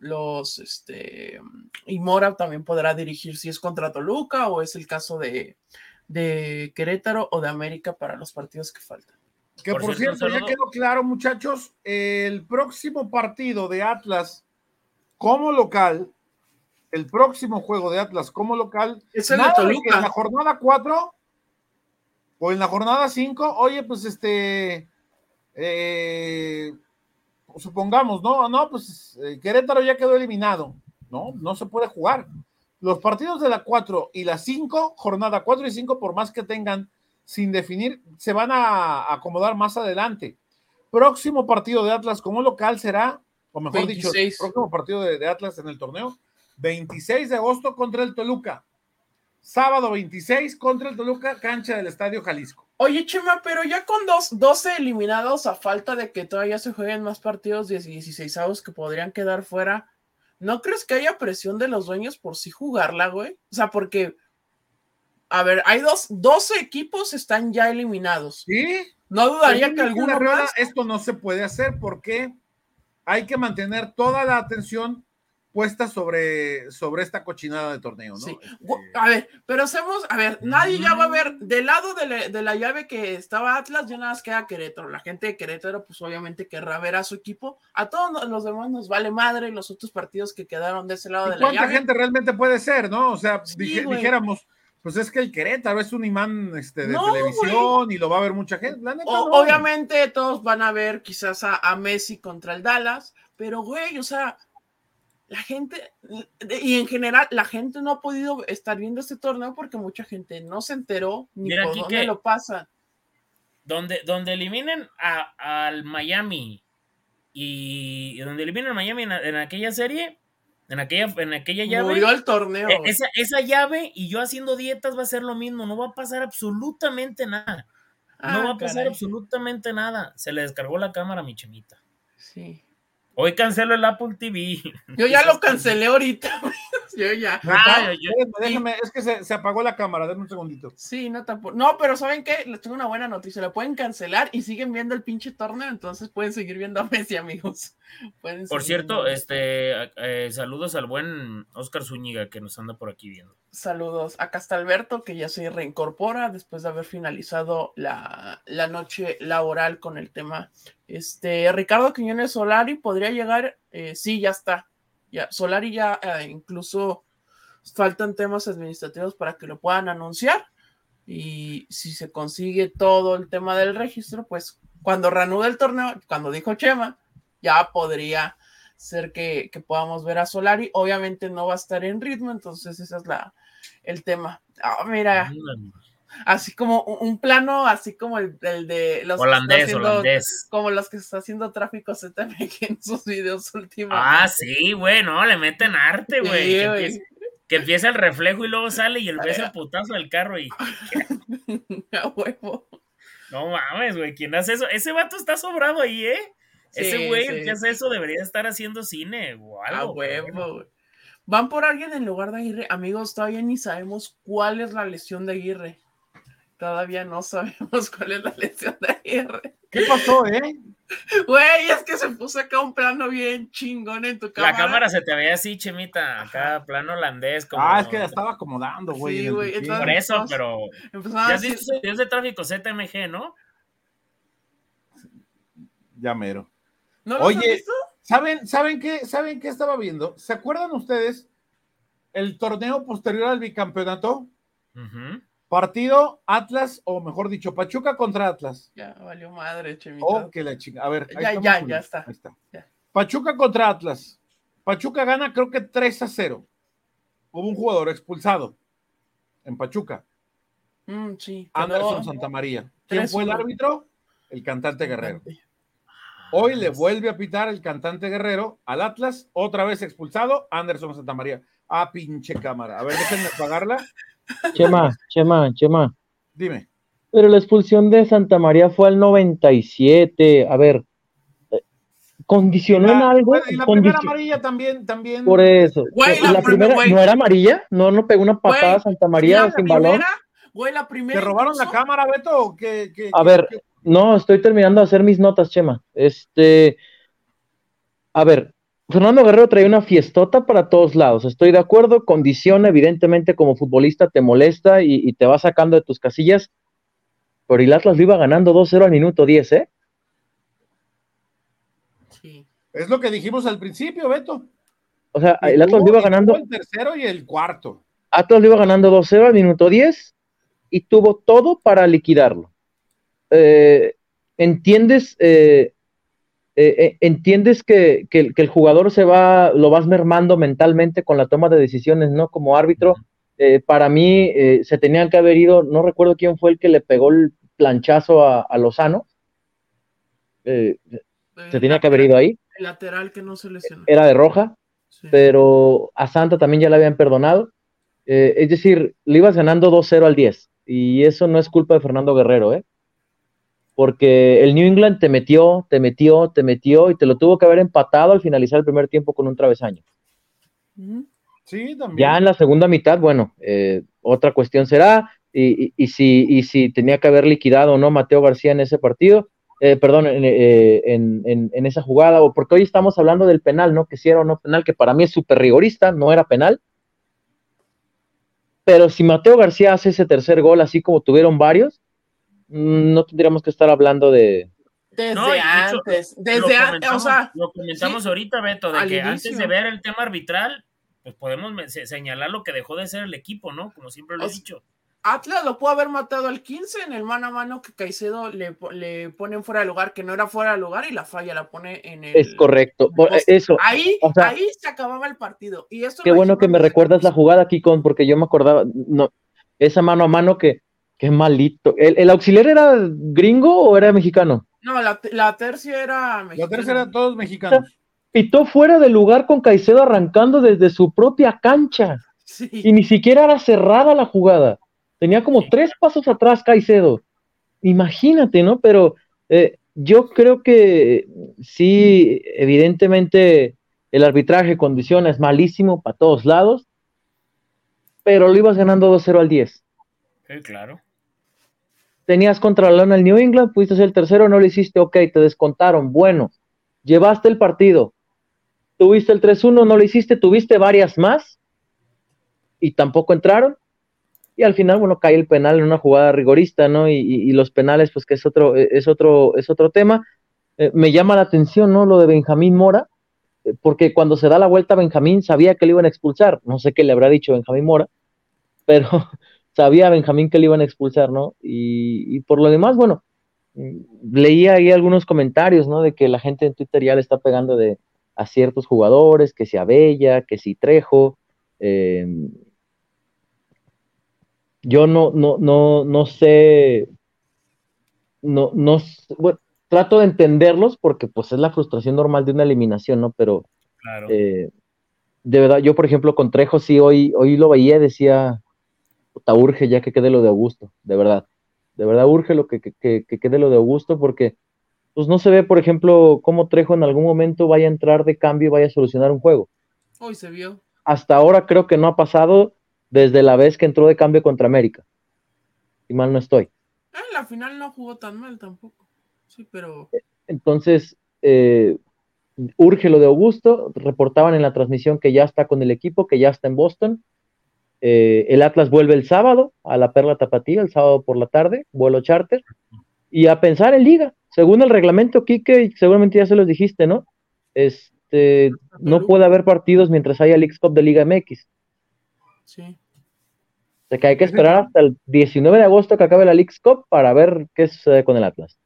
Speaker 1: los, este, y Mora también podrá dirigir si es contra Toluca o es el caso de, de Querétaro o de América para los partidos que faltan.
Speaker 3: Que por, cierto, ya quedó claro, muchachos, el próximo partido de Atlas como local, el próximo juego de Atlas como local,
Speaker 1: es el de Toluca.
Speaker 3: En la jornada 4 o en la jornada 5, oye, pues este, eh, supongamos, no, no, pues eh, Querétaro ya quedó eliminado, ¿no? No se puede jugar. Los partidos de la 4 y la 5, jornada 4 y 5, por más que tengan sin definir, se van a acomodar más adelante. Próximo partido de Atlas como local será, o mejor dicho, próximo partido de, de Atlas en el torneo, 26 de agosto contra el Toluca. Sábado 26 contra el Toluca, cancha del Estadio Jalisco.
Speaker 1: Oye, Chema, pero ya con dos, 12 eliminados, a falta de que todavía se jueguen más partidos de 16 avos que podrían quedar fuera, ¿no crees que haya presión de los dueños por sí jugarla, güey? O sea, porque, a ver, hay dos, 12 equipos están ya eliminados.
Speaker 3: Sí.
Speaker 1: No dudaría que alguna más...
Speaker 3: Esto no se puede hacer porque hay que mantener toda la atención puesta sobre, sobre esta cochinada de torneo, ¿no? Sí.
Speaker 1: Este, a ver, pero hacemos, a ver, nadie ya va a ver, del lado de la, llave que estaba Atlas, ya nada más queda Querétaro. La gente de Querétaro, pues obviamente querrá ver a su equipo. A todos los demás nos vale madre los otros partidos que quedaron de ese lado de la llave.
Speaker 3: ¿Cuánta gente realmente puede ser, no? O sea, dijéramos, pues es que el Querétaro es un imán este, de televisión y lo va a ver mucha gente.
Speaker 1: Obviamente todos van a ver quizás a, a Messi contra el Dallas, pero güey, o sea la gente, y en general, la gente no ha podido estar viendo este torneo porque mucha gente no se enteró ni por dónde lo pasa.
Speaker 2: Donde, donde eliminen a, al Miami y donde eliminen a Miami en, aquella serie, en aquella, en aquella llave.
Speaker 1: Murió el torneo.
Speaker 2: E, esa, esa, llave y yo haciendo dietas va a ser lo mismo, no va a pasar absolutamente nada. no ah, va a pasar absolutamente nada. Se le descargó la cámara a mi chemita.
Speaker 1: Sí.
Speaker 2: Hoy cancelo el Apple TV.
Speaker 1: Yo ya lo cancelé ahorita. Yo ya.
Speaker 3: Ah, déjame, es que se, apagó la cámara, denme un segundito.
Speaker 1: Sí, no tampoco. No, pero ¿saben qué? Les tengo una buena noticia. La pueden cancelar y siguen viendo el pinche torneo, entonces pueden seguir viendo a Messi, amigos.
Speaker 2: por cierto, este eh, saludos al buen Oscar Zúñiga que nos anda por aquí viendo.
Speaker 1: Saludos. Acá está Alberto, que ya se reincorpora después de haber finalizado la, la noche laboral con el tema este, Ricardo Quiñones Solari podría llegar, eh, sí, ya está. Ya, Solari ya eh, incluso faltan temas administrativos para que lo puedan anunciar. Y si se consigue todo el tema del registro, pues cuando reanude el torneo, cuando dijo Chema, ya podría ser que, podamos ver a Solari. Obviamente no va a estar en ritmo, entonces ese es la, el tema. Ah, mira, así como un plano, así como el, de los
Speaker 2: holandés, holandés.
Speaker 1: como los que está haciendo tráfico ZMG en sus videos últimos.
Speaker 2: Ah, sí, bueno, le meten arte, güey. que, empieza el reflejo y luego sale y el beso el putazo del carro y.
Speaker 1: A huevo.
Speaker 2: No mames, güey, ¿quién hace eso? Ese vato está sobrado ahí, ¿eh? Ese güey, el que hace eso debería estar haciendo cine o algo.
Speaker 1: A huevo, güey. Van por alguien en lugar de Aguirre. Amigos, todavía ni sabemos cuál es la lesión de Aguirre. Todavía no sabemos cuál es la lesión de Aguirre.
Speaker 3: ¿Qué pasó, eh?
Speaker 1: Güey, es que se puso acá un plano bien chingón en tu cámara.
Speaker 2: La cámara se te veía así, chemita, acá plano holandés.
Speaker 3: Como... Ah, es que la estaba acomodando, güey.
Speaker 1: Sí, güey.
Speaker 2: Por eso, pero. Ya dices, es de tráfico ZMG, ¿no?
Speaker 3: Ya mero.
Speaker 1: ¿No lo Oye, visto?
Speaker 3: ¿saben, ¿saben, qué, ¿saben qué estaba viendo? ¿Se acuerdan ustedes el torneo posterior al bicampeonato? Ajá. Partido Atlas, o mejor dicho, Pachuca contra Atlas.
Speaker 1: Ya, valió madre, Chemito.
Speaker 3: Oh, que la chica. A ver,
Speaker 1: ya, ya, ya está.
Speaker 3: Pachuca contra Atlas. Pachuca gana creo que 3 a 0. Hubo un jugador expulsado en Pachuca.
Speaker 1: Mm, sí.
Speaker 3: Anderson Santamaría. ¿Quién fue el árbitro? El cantante Guerrero. Hoy le vuelve a pitar el cantante Guerrero al Atlas, otra vez expulsado, Anderson Santamaría. Ah, pinche cámara. A ver, déjenme pagarla.
Speaker 4: Chema, Chema, Chema.
Speaker 3: Dime.
Speaker 4: Pero la expulsión de Santa María fue al 97. A ver, eh, condicionó en algo.
Speaker 3: Y la primera amarilla también, también.
Speaker 4: Por eso.
Speaker 1: Güey,
Speaker 4: la,
Speaker 1: la
Speaker 4: primera
Speaker 1: güey.
Speaker 4: no era amarilla, no, no pegó una patada a Santa María sin balón.
Speaker 1: primera, Güey, la primera.
Speaker 3: ¿Te robaron la cámara, Beto? o qué- qué-
Speaker 4: A
Speaker 3: qué-
Speaker 4: ver,
Speaker 3: qué-
Speaker 4: no, estoy terminando de hacer mis notas, Chema. Este, a ver, Fernando Guerrero trae una fiestota para todos lados. Estoy de acuerdo, condiciona, evidentemente, como futbolista te molesta y, y te va sacando de tus casillas. Pero el Atlas lo iba ganando 2-0 al minuto 10, ¿eh?
Speaker 1: Sí.
Speaker 3: Es lo que dijimos al principio, Beto.
Speaker 4: O sea,
Speaker 3: Y
Speaker 4: el Atlas
Speaker 3: tuvo-
Speaker 4: lo iba ganando,
Speaker 3: El tercero y el cuarto.
Speaker 4: Atlas lo iba ganando 2-0 al minuto 10 y tuvo todo para liquidarlo. Eh, ¿Entiendes? eh, eh, eh, ¿Entiendes que, que el- que el jugador se va, lo vas mermando mentalmente con la toma de decisiones, ¿no? Como árbitro, eh, para mí eh, se tenían que haber ido, no recuerdo quién fue el que le pegó el planchazo a, a Lozano, Eh, se tenía que haber ido ahí,
Speaker 1: El lateral que no se lesionó.
Speaker 4: era de roja,
Speaker 1: Sí.
Speaker 4: pero a Santa también ya le habían perdonado. Eh, es decir, le ibas ganando 2-0 al 10. Y eso no es culpa de Fernando Guerrero, ¿eh? Porque el New England te metió, te metió, te metió y te lo tuvo que haber empatado al finalizar el primer tiempo con un travesaño.
Speaker 1: Ujú.
Speaker 3: Sí, también.
Speaker 4: Ya en la segunda mitad, bueno, eh, otra cuestión será. Y, y- y si, y si tenía que haber liquidado o no Mateo García en ese partido, eh, perdón, en, eh, en- en- en esa jugada, o porque hoy estamos hablando del penal, ¿no? Que si era o no penal, que para mí es súper rigorista, no era penal. Pero si Mateo García hace ese tercer gol, así como tuvieron varios, mm, no tendríamos que estar hablando de.
Speaker 1: Desde
Speaker 2: No, de
Speaker 1: antes.
Speaker 2: lo
Speaker 1: Desde antes. O
Speaker 2: comentamos,
Speaker 1: sea,
Speaker 2: lo comentamos
Speaker 1: sí,
Speaker 2: ahorita, Beto, de que antes de ver el tema arbitral, pues podemos señalar lo que dejó de ser el equipo, ¿no? Como siempre lo he dicho.
Speaker 1: Atlas lo pudo haber matado al 15 en el mano a mano que Caicedo le, le ponen fuera de lugar, que no era fuera de lugar y la falla la pone en el.
Speaker 4: Es correcto. Eso.
Speaker 1: Ahí,
Speaker 4: o sea,
Speaker 1: ahí se acababa el partido. Y esto
Speaker 4: Qué bueno que me recuerdas la jugada, Kikon, porque yo me acordaba, no, esa mano a mano que, qué malito. ¿El, el auxiliar era gringo o era mexicano?
Speaker 1: No, la, la tercia era
Speaker 3: La
Speaker 1: mexicana.
Speaker 3: tercera, todos mexicanos.
Speaker 4: Pitó fuera de lugar con Caicedo arrancando desde su propia cancha
Speaker 1: Sí.
Speaker 4: y ni siquiera era cerrada la jugada. Tenía como tres pasos atrás Caicedo. Imagínate, ¿no? Pero eh, yo creo que sí, evidentemente el arbitraje condiciona, es malísimo para todos lados, pero lo ibas ganando 2-0 al 10.
Speaker 2: Sí, claro.
Speaker 4: Tenías contra León el New England, pudiste ser el tercero, no lo hiciste, ok, te descontaron, bueno, llevaste el partido, tuviste el 3-1, no lo hiciste, tuviste varias más y tampoco entraron. Y al final, bueno, cae el penal en una jugada rigorista, ¿no? Y, los penales, pues que es otro, es otro, es otro tema. Eh, me llama la atención, ¿no? Lo de Benjamín Mora, eh, porque cuando se da la vuelta Benjamín sabía que le iban a expulsar. No sé qué le habrá dicho Benjamín Mora, pero sabía Benjamín que le iban a expulsar, ¿no? Y, y por lo demás, bueno, leía ahí algunos comentarios, ¿no? De que la gente en Twitter ya le está pegando de a ciertos jugadores, que si Abella, que si Trejo. eh, yo no, no, no, no sé, no, no, bueno, trato de entenderlos porque pues es la frustración normal de una eliminación, ¿no? Pero
Speaker 2: Claro.
Speaker 4: eh, de verdad, yo por ejemplo con Trejo sí hoy, hoy lo veía decía, puta, urge ya que quede lo de Augusto, de verdad. De verdad urge lo que, que, que- que quede lo de Augusto porque pues no se ve, por ejemplo, cómo Trejo en algún momento vaya a entrar de cambio y vaya a solucionar un juego.
Speaker 1: Hoy se vio.
Speaker 4: Hasta ahora creo que no ha pasado desde la vez que entró de cambio contra América. Y mal no estoy.
Speaker 1: Ah, En la final no jugó tan mal tampoco. Sí, pero.
Speaker 4: Entonces, eh, urge lo de Augusto. Reportaban en la transmisión que ya está con el equipo, que ya está en Boston. Eh, el Atlas vuelve el sábado a la Perla Tapatía, el sábado por la tarde, vuelo charter. Y a pensar en liga. Según el reglamento, Quique, seguramente ya se los dijiste, ¿no? Este, no puede haber partidos mientras haya League Cup de Liga MX.
Speaker 1: Sí.
Speaker 4: O sea que hay que esperar hasta el 19 de agosto que acabe la League Cup para ver qué sucede con el Atlas.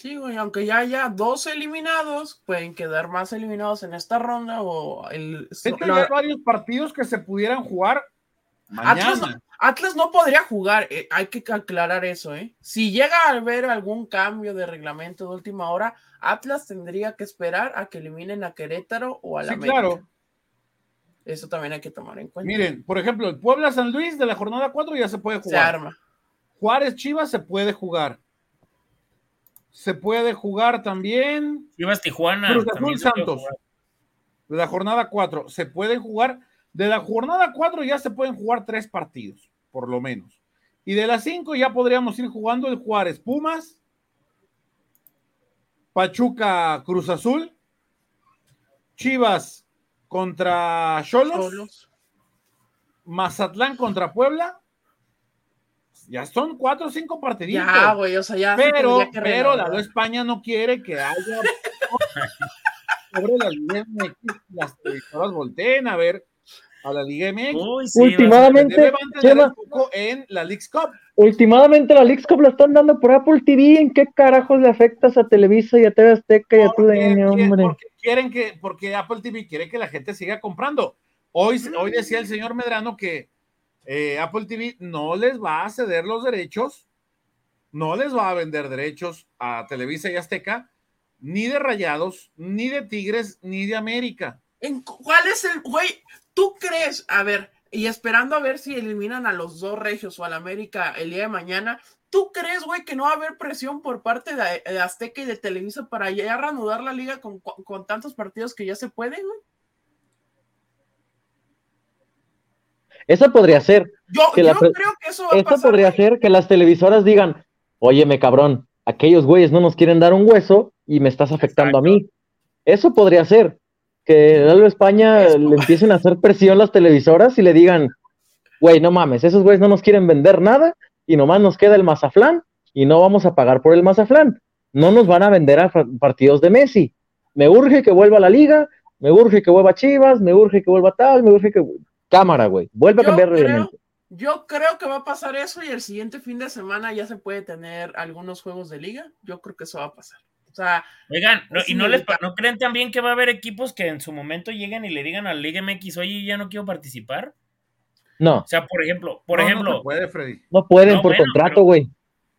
Speaker 1: Sí, güey, aunque ya haya dos eliminados, pueden quedar más eliminados en esta ronda o el...
Speaker 3: hay varios partidos que se pudieran jugar mañana.
Speaker 1: Atlas, no podría jugar, eh, hay que aclarar eso, ¿eh? Si llega a haber algún cambio de reglamento de última hora, Atlas tendría que esperar a que eliminen a Querétaro o a la sí, claro. Eso también hay que tomar en cuenta.
Speaker 3: Miren, por ejemplo, el Puebla San Luis de la jornada 4 ya se puede jugar. Se arma. Juárez Chivas se puede jugar. Se puede jugar también.
Speaker 2: Chivas Tijuana.
Speaker 3: Cruz Azul Santos. De la jornada 4. Se pueden jugar. De la jornada 4 ya se pueden jugar tres partidos, por lo menos. Y de las 5 ya podríamos ir jugando el Juárez Pumas, Pachuca Cruz Azul, Chivas contra Cholos, Mazatlán contra Puebla ya son cuatro o cinco partiditos.
Speaker 1: Ya, güey, o sea, ya.
Speaker 3: Pero, pero la España no quiere que haya. sobre la Liga MX, las televisoras volteen a ver a la Liga MX.
Speaker 4: últimamente,
Speaker 3: en la League's Cup.
Speaker 4: Últimamente la League's Cup la están dando por Apple TV. ¿En qué carajos le afectas a Televisa y a TV Azteca y a tu hombre?
Speaker 3: Porque quieren que, porque Apple TV quiere que la gente siga comprando. Hoy, hoy decía el señor Medrano que eh, Apple TV no les va a ceder los derechos, no les va a vender derechos a Televisa y Azteca, ni de Rayados, ni de Tigres, ni de América.
Speaker 1: ¿En ¿Cuál es el, güey? ¿Tú crees? A ver, y esperando a ver si eliminan a los dos regios o al América el día de mañana, ¿tú crees, güey, que no va a haber presión por parte de, Azteca y de Televisa para ya reanudar la liga con, con tantos partidos que ya se pueden, güey?
Speaker 4: Eso podría ser.
Speaker 1: Yo, creo que eso va a pasar,
Speaker 4: podría ser que las televisoras digan, óyeme cabrón, aquellos güeyes no nos quieren dar un hueso y me estás afectando a mí. Eso podría ser. Que Lalo España le empiecen a hacer presión las televisoras y le digan, güey, no mames, esos güeyes no nos quieren vender nada y nomás nos queda el Mazaflán y no vamos a pagar por el Mazaflán. No nos van a vender a partidos de Messi. Me urge que vuelva a la liga, me urge que vuelva Chivas, me urge que vuelva tal, me urge que cámara, güey. Vuelve a cambiar el reglamento.
Speaker 1: Yo creo que va a pasar eso y el siguiente fin de semana ya se puede tener algunos juegos de liga. Yo creo que eso va a pasar. O sea,
Speaker 2: oigan, ¿y no, les, no creen también que va a haber equipos que en su momento lleguen y le digan a la Liga MX, oye, ya no quiero participar?
Speaker 4: No.
Speaker 2: O sea, por ejemplo, por ejemplo.
Speaker 3: No, puede, Freddy.
Speaker 4: No pueden por contrato, güey.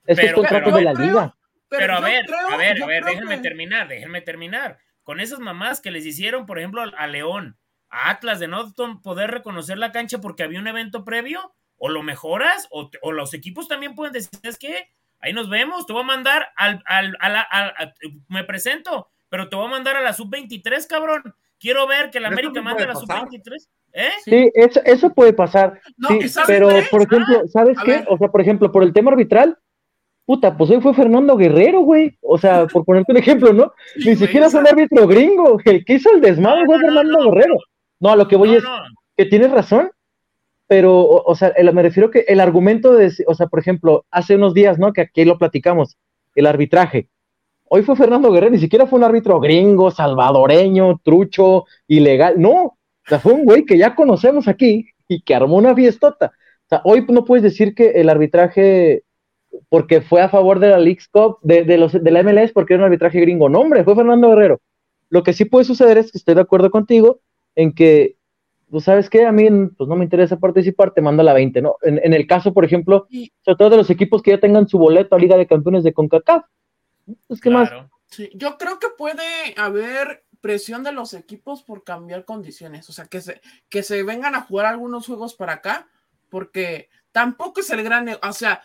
Speaker 4: Es es contrato de la liga.
Speaker 2: Pero, a ver, a ver, a ver, déjenme terminar, déjenme terminar. Con esas mamás que les hicieron, por ejemplo, a León, Atlas de no poder reconocer la cancha porque había un evento previo, o lo mejoras, o, los equipos también pueden decir, es que ahí nos vemos, te voy a mandar al, al, me presento, pero te voy a mandar a la sub-23, cabrón. Quiero ver que la América mande a la sub-23. ¿Eh?
Speaker 4: Sí, eso, eso puede pasar. pero, por ejemplo, ¿sabes qué? O sea, por ejemplo, por el tema arbitral, puta, pues hoy fue Fernando Guerrero, güey. O sea, por ponerte un ejemplo, ¿no? Ni siquiera es un árbitro gringo. El que hizo el desmadre fue Fernando Guerrero. No, a lo que voy es que tienes razón, pero, o, sea, me refiero que el argumento de, o sea, por ejemplo, hace unos días, ¿no? Que aquí lo platicamos, el arbitraje. Hoy fue Fernando Guerrero, ni siquiera fue un árbitro gringo, salvadoreño, trucho, ilegal, no. O sea, fue un güey que ya conocemos aquí y que armó una fiestota. O sea, hoy no puedes decir que el arbitraje, porque fue a favor de la League Cup, de, de, los, de la MLS, porque era un arbitraje gringo. No, hombre, fue Fernando Guerrero. Lo que sí puede suceder es que estoy de acuerdo contigo, en que, pues, ¿sabes qué? A mí, pues, no me interesa participar, te mando a la 20, ¿no? En, el caso, por ejemplo, sobre todo de los equipos que ya tengan su boleto a Liga de Campeones de CONCACAF. Pues, ¿qué más?
Speaker 1: Sí, yo creo que puede haber presión de los equipos por cambiar condiciones, o sea, que se, que se vengan a jugar algunos juegos para acá, porque tampoco es el gran, o sea,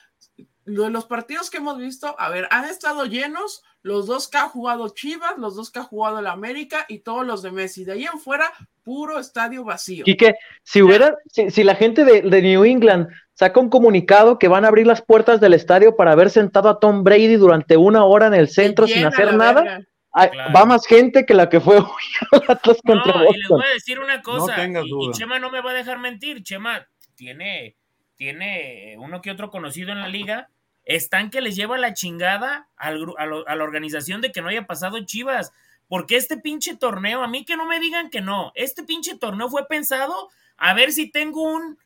Speaker 1: los partidos que hemos visto, a ver, han estado llenos, los dos que ha jugado Chivas, los dos que ha jugado el América y todos los de Messi. De ahí en fuera, puro estadio vacío.
Speaker 4: Y que si hubiera, si, la gente de, New England saca un comunicado que van a abrir las puertas del estadio para ver sentado a Tom Brady durante una hora en el centro sin hacer nada, va más gente que la que fue
Speaker 2: hoy Atlas contra no, Y les voy a decir una cosa, y, Chema no me va a dejar mentir, Chema tiene, tiene uno que otro conocido en la liga están que les lleva la chingada a, la organización de que no haya pasado Chivas. Porque este pinche torneo, a mí que no me digan que no, este pinche torneo fue pensado a ver si tengo un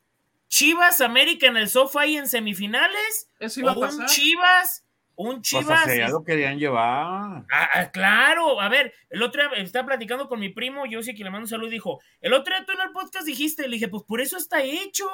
Speaker 2: Chivas América en el sofá y en semifinales.
Speaker 1: Eso iba
Speaker 2: o un Chivas un
Speaker 3: Pues
Speaker 2: Chivas.
Speaker 3: lo querían llevar.
Speaker 2: Ah, ah, claro, a ver, el otro día estaba platicando con mi primo, yo sé que le mando un saludo, dijo, el otro día tú en el podcast dijiste, le dije, pues por eso está hecho.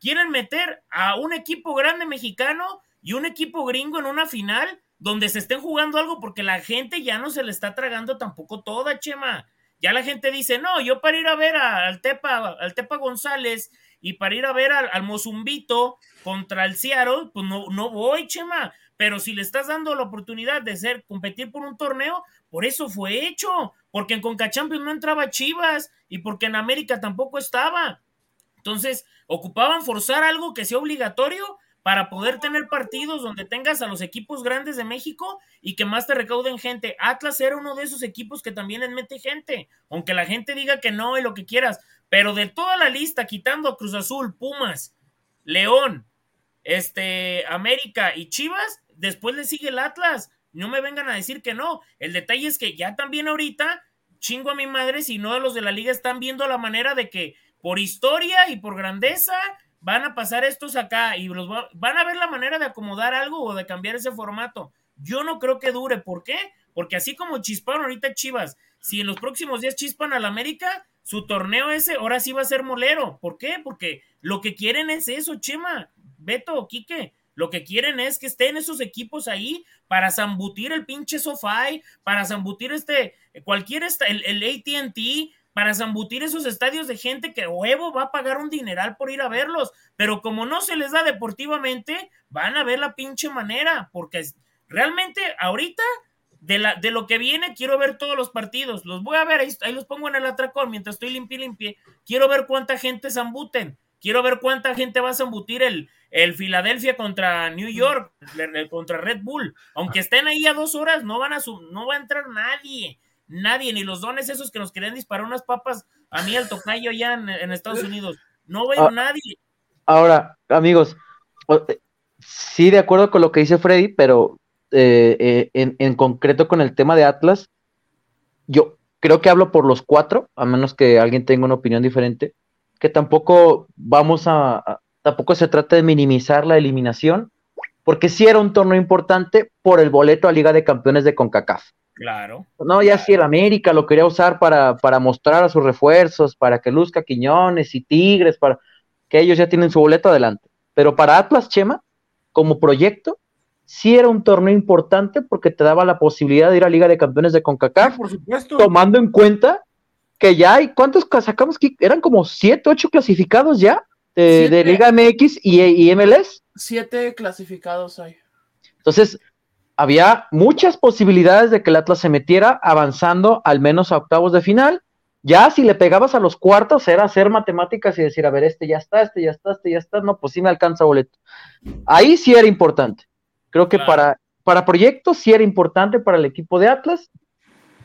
Speaker 2: Quieren meter a un equipo grande mexicano y un equipo gringo en una final donde se estén jugando algo porque la gente ya no se le está tragando tampoco toda, Chema. Ya la gente dice, no, yo para ir a ver a- al Tepa, al Tepa González y para ir a ver al, al Mozumbito contra el Seattle, pues no, no voy, Chema. Pero si le estás dando la oportunidad de ser, competir por un torneo, por eso fue hecho. Porque en Conca Champions no entraba Chivas y porque en América tampoco estaba. Entonces, ocupaban forzar algo que sea obligatorio para poder tener partidos donde tengas a los equipos grandes de México y que más te recauden gente. Atlas era uno de esos equipos que también les mete gente, aunque la gente diga que no y lo que quieras, pero de toda la lista, quitando a Cruz Azul, Pumas, León, este, América y Chivas, después le sigue el Atlas. No me vengan a decir que no. El detalle es que ya también ahorita, chingo a mi madre, si no los de la liga están viendo la manera de que por historia y por grandeza van a pasar estos acá y los va- van a ver la manera de acomodar algo o de cambiar ese formato. Yo no creo que dure. ¿Por qué? Porque así como chisparon ahorita Chivas, si en los próximos días chispan al América, su torneo ese ahora sí va a ser molero. ¿Por qué? Porque lo que quieren es eso, Chema, Beto, Quique. Lo que quieren es que estén esos equipos ahí para zambutir el pinche SoFi, para zambutir este, cualquier, el, el ATT, para zambutir esos estadios de gente que huevo va a pagar un dineral por ir a verlos. Pero como no se les da deportivamente, van a ver la pinche manera, porque realmente ahorita de, la, de lo que viene, quiero ver todos los partidos. Los voy a ver, ahí, ahí los pongo en el atracón mientras estoy limpie, limpie. Quiero ver cuánta gente zambuten. Quiero ver cuánta gente va a zambutir el, el Philadelphia contra New York, el- el- contra Red Bull. Aunque estén ahí a dos horas, no van a no va a entrar nadie. Nadie, ni los dones esos que nos querían disparar unas papas a mí al tocayo allá en, en Estados Unidos. No va a
Speaker 4: Ah.
Speaker 2: nadie.
Speaker 4: Ahora, amigos, eh, sí, de acuerdo con lo que dice Freddy, pero eh, eh, en, en concreto con el tema de Atlas, yo creo que hablo por los cuatro, a menos que alguien tenga una opinión diferente, que tampoco vamos a, a- tampoco se trata de minimizar la eliminación, porque sí era un torneo importante por el boleto a Liga de Campeones de CONCACAF.
Speaker 2: Claro.
Speaker 4: No, ya si el América lo quería usar para, para mostrar a sus refuerzos, para que luzca Quiñones y Tigres, para que ellos ya tienen su boleto adelante. Pero para Atlas Chema, como proyecto, sí era un torneo importante porque te daba la posibilidad de ir a Liga de Campeones de CONCACAF,
Speaker 3: por supuesto.
Speaker 4: tomando en cuenta que ya hay, ¿cuántos ca- sacamos? Eran como siete, ocho clasificados ya de. Liga MX y, y MLS.
Speaker 1: Siete clasificados hay.
Speaker 4: Entonces, había muchas posibilidades de que el Atlas se metiera avanzando al menos a octavos de final. Ya si le pegabas a los cuartos era hacer matemáticas y decir, a ver, este ya está, este ya está, este ya está, no, pues sí me alcanza boleto. Ahí sí era importante. Creo que
Speaker 2: Claro.
Speaker 4: para, para proyectos sí era importante para el equipo de Atlas.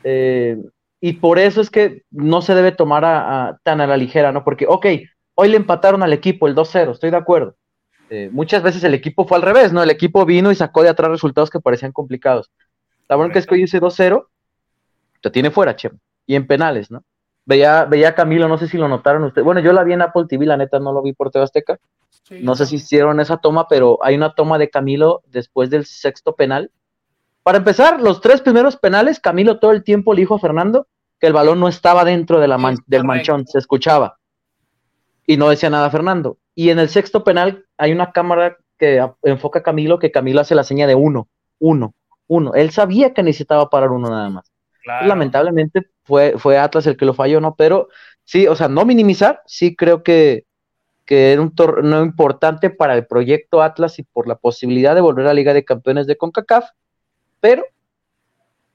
Speaker 4: eh, y por eso es que no se debe tomar a- a- tan a la ligera, ¿no? Porque, ok, hoy le empataron al equipo el 2-0, estoy de acuerdo. Eh, muchas veces el equipo fue al revés, ¿no? El equipo vino y sacó de atrás resultados que parecían complicados. La bronca es que hoy ese 2-0 te tiene fuera, Chema. Y en penales, ¿no? Veía, veía a Camilo, no sé si lo notaron ustedes. Bueno, yo la vi en Apple TV, la neta no lo vi por TV Azteca.
Speaker 1: Sí,
Speaker 4: No sé si hicieron esa toma, pero hay una toma de Camilo después del sexto penal. Para empezar, los tres primeros penales, Camilo todo el tiempo le dijo a Fernando que el balón no estaba dentro de la man- del manchón, se escuchaba. Y no decía nada Fernando. Y en el sexto penal hay una cámara que enfoca a Camilo, que Camilo hace la seña de uno, uno, uno. Él sabía que necesitaba parar uno nada más.
Speaker 2: Claro.
Speaker 4: Lamentablemente fue, fue Atlas el que lo falló, ¿no? Pero sí, o sea, no minimizar, sí creo que, que era un torneo importante para el proyecto Atlas y por la posibilidad de volver a Liga de Campeones de CONCACAF, pero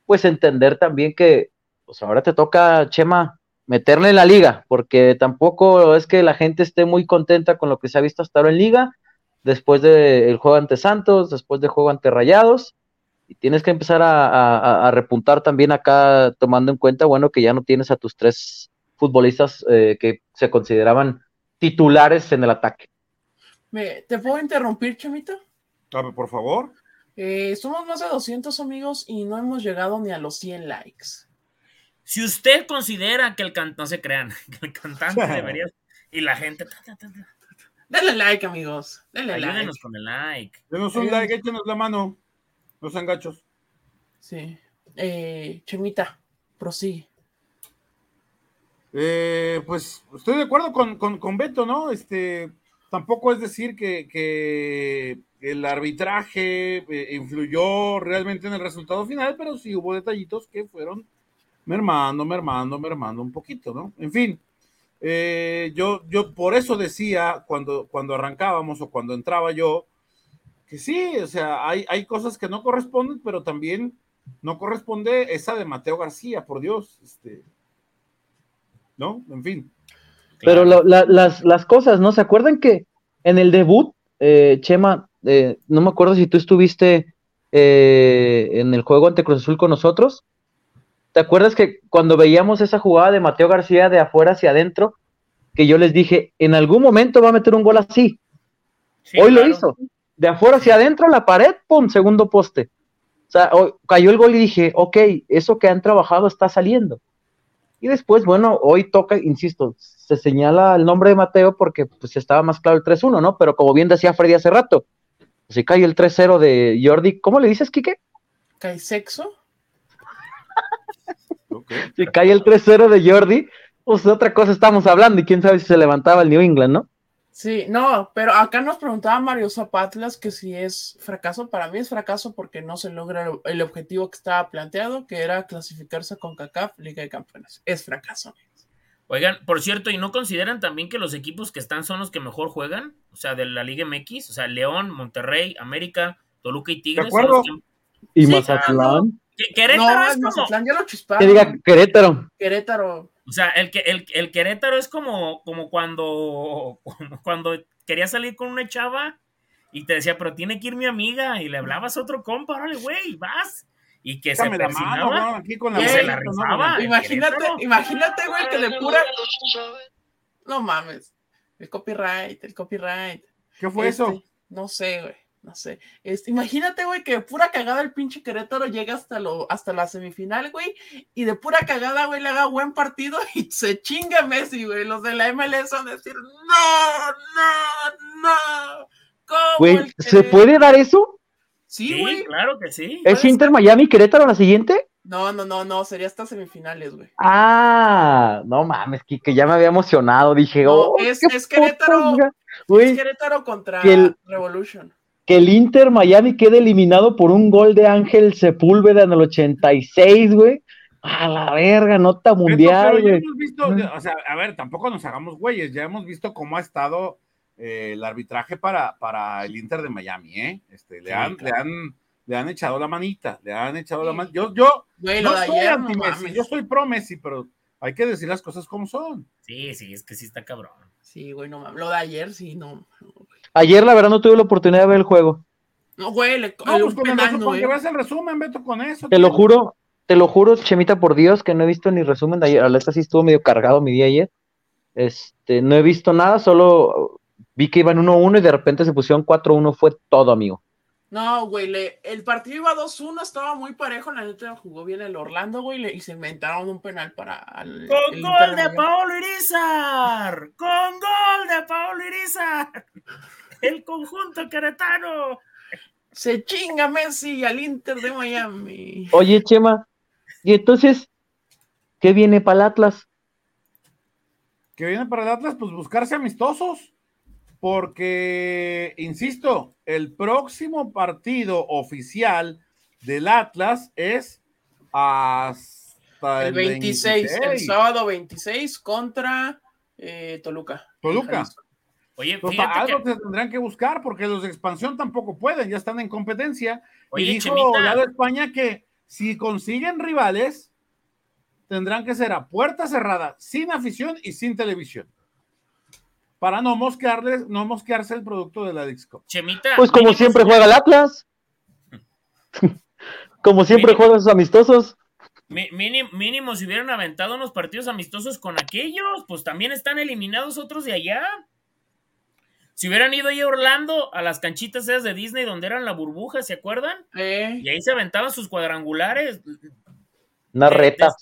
Speaker 4: pues entender también que pues ahora te toca, Chema, meterle en la liga, porque tampoco es que la gente esté muy contenta con lo que se ha visto hasta ahora en liga, después del juego ante Santos, después del juego ante Rayados, y tienes que empezar a, a- a repuntar también acá, tomando en cuenta, bueno, que ya no tienes a tus tres futbolistas eh, que se consideraban titulares en el ataque.
Speaker 1: ¿Te puedo interrumpir, Chemito?
Speaker 3: A ver, por favor.
Speaker 1: Eh, somos más de 200 amigos y no hemos llegado ni a los 100 likes.
Speaker 2: Si usted considera que el cantante, no se crean, que el cantante debería. Y la gente. ta,
Speaker 1: like, amigos. Denle like.
Speaker 2: Con el like.
Speaker 3: Denos un like, échenos la mano. No sean gachos.
Speaker 1: Sí. Eh, Chemita, prosigue.
Speaker 3: Eh, pues estoy de acuerdo con, con, con, Beto, ¿no? Este, tampoco es decir que, que el arbitraje eh, influyó realmente en el resultado final, pero sí hubo detallitos que fueron mermando, mermando, mermando un poquito, ¿no? En fin, eh, yo, yo por eso decía cuando, cuando arrancábamos o cuando entraba yo, que sí, o sea, hay, hay cosas que no corresponden, pero también no corresponde esa de Mateo García, por Dios, este, ¿no? En fin.
Speaker 4: Pero la, las, las cosas, ¿no? ¿Se acuerdan que en el debut, eh, Chema, eh, no me acuerdo si tú estuviste eh, en el juego ante Cruz Azul con nosotros? ¿Te acuerdas que cuando veíamos esa jugada de Mateo García de afuera hacia adentro, que yo les dije, en algún momento va a meter un gol así? Sí, Hoy claro. lo hizo. De afuera hacia adentro, la pared, pum, segundo poste. O sea, hoy, cayó el gol y dije, ok, eso que han trabajado está saliendo. Y después, bueno, hoy toca, insisto, se señala el nombre de Mateo porque pues estaba más claro el 3-1, ¿no? Pero como bien decía Freddy hace rato, si cae el 3-0 de Jordi, ¿cómo le dices, Quique?
Speaker 1: ¿Cae sexo?
Speaker 4: Okay. Si cae el 3-0 de Jordi, pues de otra cosa estamos hablando y quién sabe si se levantaba el New England, ¿no?
Speaker 1: Sí, no, pero acá nos preguntaba Mario Zapatlas que si es fracaso. Para mí es fracaso porque no se logra el objetivo que estaba planteado, que era clasificarse con CACAF, Liga de Campeones. Es fracaso.
Speaker 2: Oigan, por cierto, ¿y no consideran también que los equipos que están son los que mejor juegan? O sea, de la Liga MX, o sea, León, Monterrey, América, Toluca y Tigres.
Speaker 3: ¿De acuerdo?
Speaker 4: Que... ¿Y sí, Mazatlán?
Speaker 2: Querétaro
Speaker 1: no,
Speaker 2: es como...
Speaker 1: Mazatlán ya lo chisparon.
Speaker 4: Que diga Querétaro.
Speaker 1: Querétaro.
Speaker 2: O sea, el, el, el Querétaro es como, como cuando, cuando querías salir con una chava y te decía, pero tiene que ir mi amiga, y le hablabas a otro compa, órale, güey, vas. Y que
Speaker 3: Déjame
Speaker 2: se persinaba,
Speaker 3: mano, ¿no? Aquí con la
Speaker 2: se la
Speaker 1: Imagínate,
Speaker 2: Querétaro.
Speaker 1: imagínate, güey, que de pura. No mames. El copyright, el copyright.
Speaker 3: ¿Qué fue
Speaker 1: Este,
Speaker 3: eso?
Speaker 1: No sé, güey. No sé. Este, imagínate, güey, que de pura cagada el pinche Querétaro llega hasta, lo, hasta la semifinal, güey, y de pura cagada, güey, le haga buen partido y se chinga Messi, güey. Los de la MLS van a decir, no, no, no. ¿Cómo
Speaker 4: Güey, ¿se puede dar eso?
Speaker 1: Sí,
Speaker 2: Sí,
Speaker 1: güey.
Speaker 2: claro que sí.
Speaker 4: ¿Es Inter
Speaker 1: ser.
Speaker 4: Miami Querétaro la siguiente?
Speaker 1: No, no, no, no, sería hasta semifinales, güey.
Speaker 4: Ah, no mames, que, que ya me había emocionado. Dije,
Speaker 1: No,
Speaker 4: oh,
Speaker 1: es-
Speaker 4: qué
Speaker 1: es Querétaro.
Speaker 4: puta,
Speaker 1: Es Querétaro contra
Speaker 4: el-
Speaker 1: Revolution.
Speaker 4: Que el Inter Miami quede eliminado por un gol de Ángel Sepúlveda en el 86, güey. A la verga, nota mundial,
Speaker 3: pero ya
Speaker 4: güey.
Speaker 3: hemos visto, o sea, a ver, tampoco nos hagamos güeyes, ya hemos visto cómo ha estado eh, el arbitraje para, para el Inter de Miami, ¿eh? Este, le,
Speaker 2: Sí,
Speaker 3: han,
Speaker 2: claro.
Speaker 3: le, han, le han echado la manita, le han echado la manita. Yo, yo
Speaker 1: Güey, lo
Speaker 3: no
Speaker 1: de
Speaker 3: soy
Speaker 1: ayer, no
Speaker 3: anti-Messi,
Speaker 1: mames.
Speaker 3: yo soy pro-Messi, pero hay que decir las cosas como son.
Speaker 2: Sí, sí, es que sí está cabrón.
Speaker 1: Sí, güey, no mames. Lo de ayer, sí, no.
Speaker 4: Ayer, la verdad, no tuve la oportunidad de ver el juego.
Speaker 1: No, güey, le
Speaker 3: No,
Speaker 1: el
Speaker 3: pues con el
Speaker 1: penal,
Speaker 3: con que
Speaker 1: güey.
Speaker 3: veas el resumen, Beto, con eso.
Speaker 4: Te lo juro, te lo juro, Chemita, por Dios, que no he visto ni resumen de ayer. La neta sí estuvo medio cargado mi día ayer. Este, no he visto nada, solo vi que iban 1-1 y de repente se pusieron 4-1. Fue todo, amigo.
Speaker 1: No, güey, le- el partido iba 2-1, estaba muy parejo, la neta jugó bien el Orlando, güey, le- y se inventaron un penal para el,
Speaker 2: Con
Speaker 1: el
Speaker 2: gol
Speaker 1: Inter
Speaker 2: de. Paolo Irizar. Con gol de Paolo Irizar. El conjunto queretano.
Speaker 1: Se chinga Messi al Inter de Miami.
Speaker 4: Oye, Chema, y entonces, ¿qué viene para el Atlas?
Speaker 3: que viene para el Atlas, pues buscarse amistosos, porque, insisto, el próximo partido oficial del Atlas es hasta
Speaker 1: El 26, el sábado 26 contra eh, Toluca.
Speaker 3: Toluca.
Speaker 1: Jalisco.
Speaker 2: Oye, fíjate
Speaker 3: algo
Speaker 2: que,
Speaker 3: se tendrán que buscar, porque los de expansión tampoco pueden, ya están en competencia.
Speaker 2: Oye,
Speaker 3: y dijo
Speaker 2: Chemita.
Speaker 3: Lalo España que si consiguen rivales, tendrán que ser a puerta cerrada, sin afición y sin televisión. Para no mosquearles, no mosquearse el producto de la Dixco.
Speaker 2: Chemita.
Speaker 4: Pues como siempre
Speaker 2: si-
Speaker 4: juega el Atlas. Como siempre juegan sus amistosos.
Speaker 2: mi- Mínimo, mínimo si hubieran aventado unos partidos amistosos con aquellos, pues también están eliminados otros de allá. Si hubieran ido ahí a Orlando, a las canchitas esas de Disney donde eran la burbuja, ¿se acuerdan?
Speaker 1: Eh,
Speaker 2: Y ahí se aventaban sus cuadrangulares.
Speaker 4: Una
Speaker 2: De-
Speaker 4: reta.
Speaker 2: de-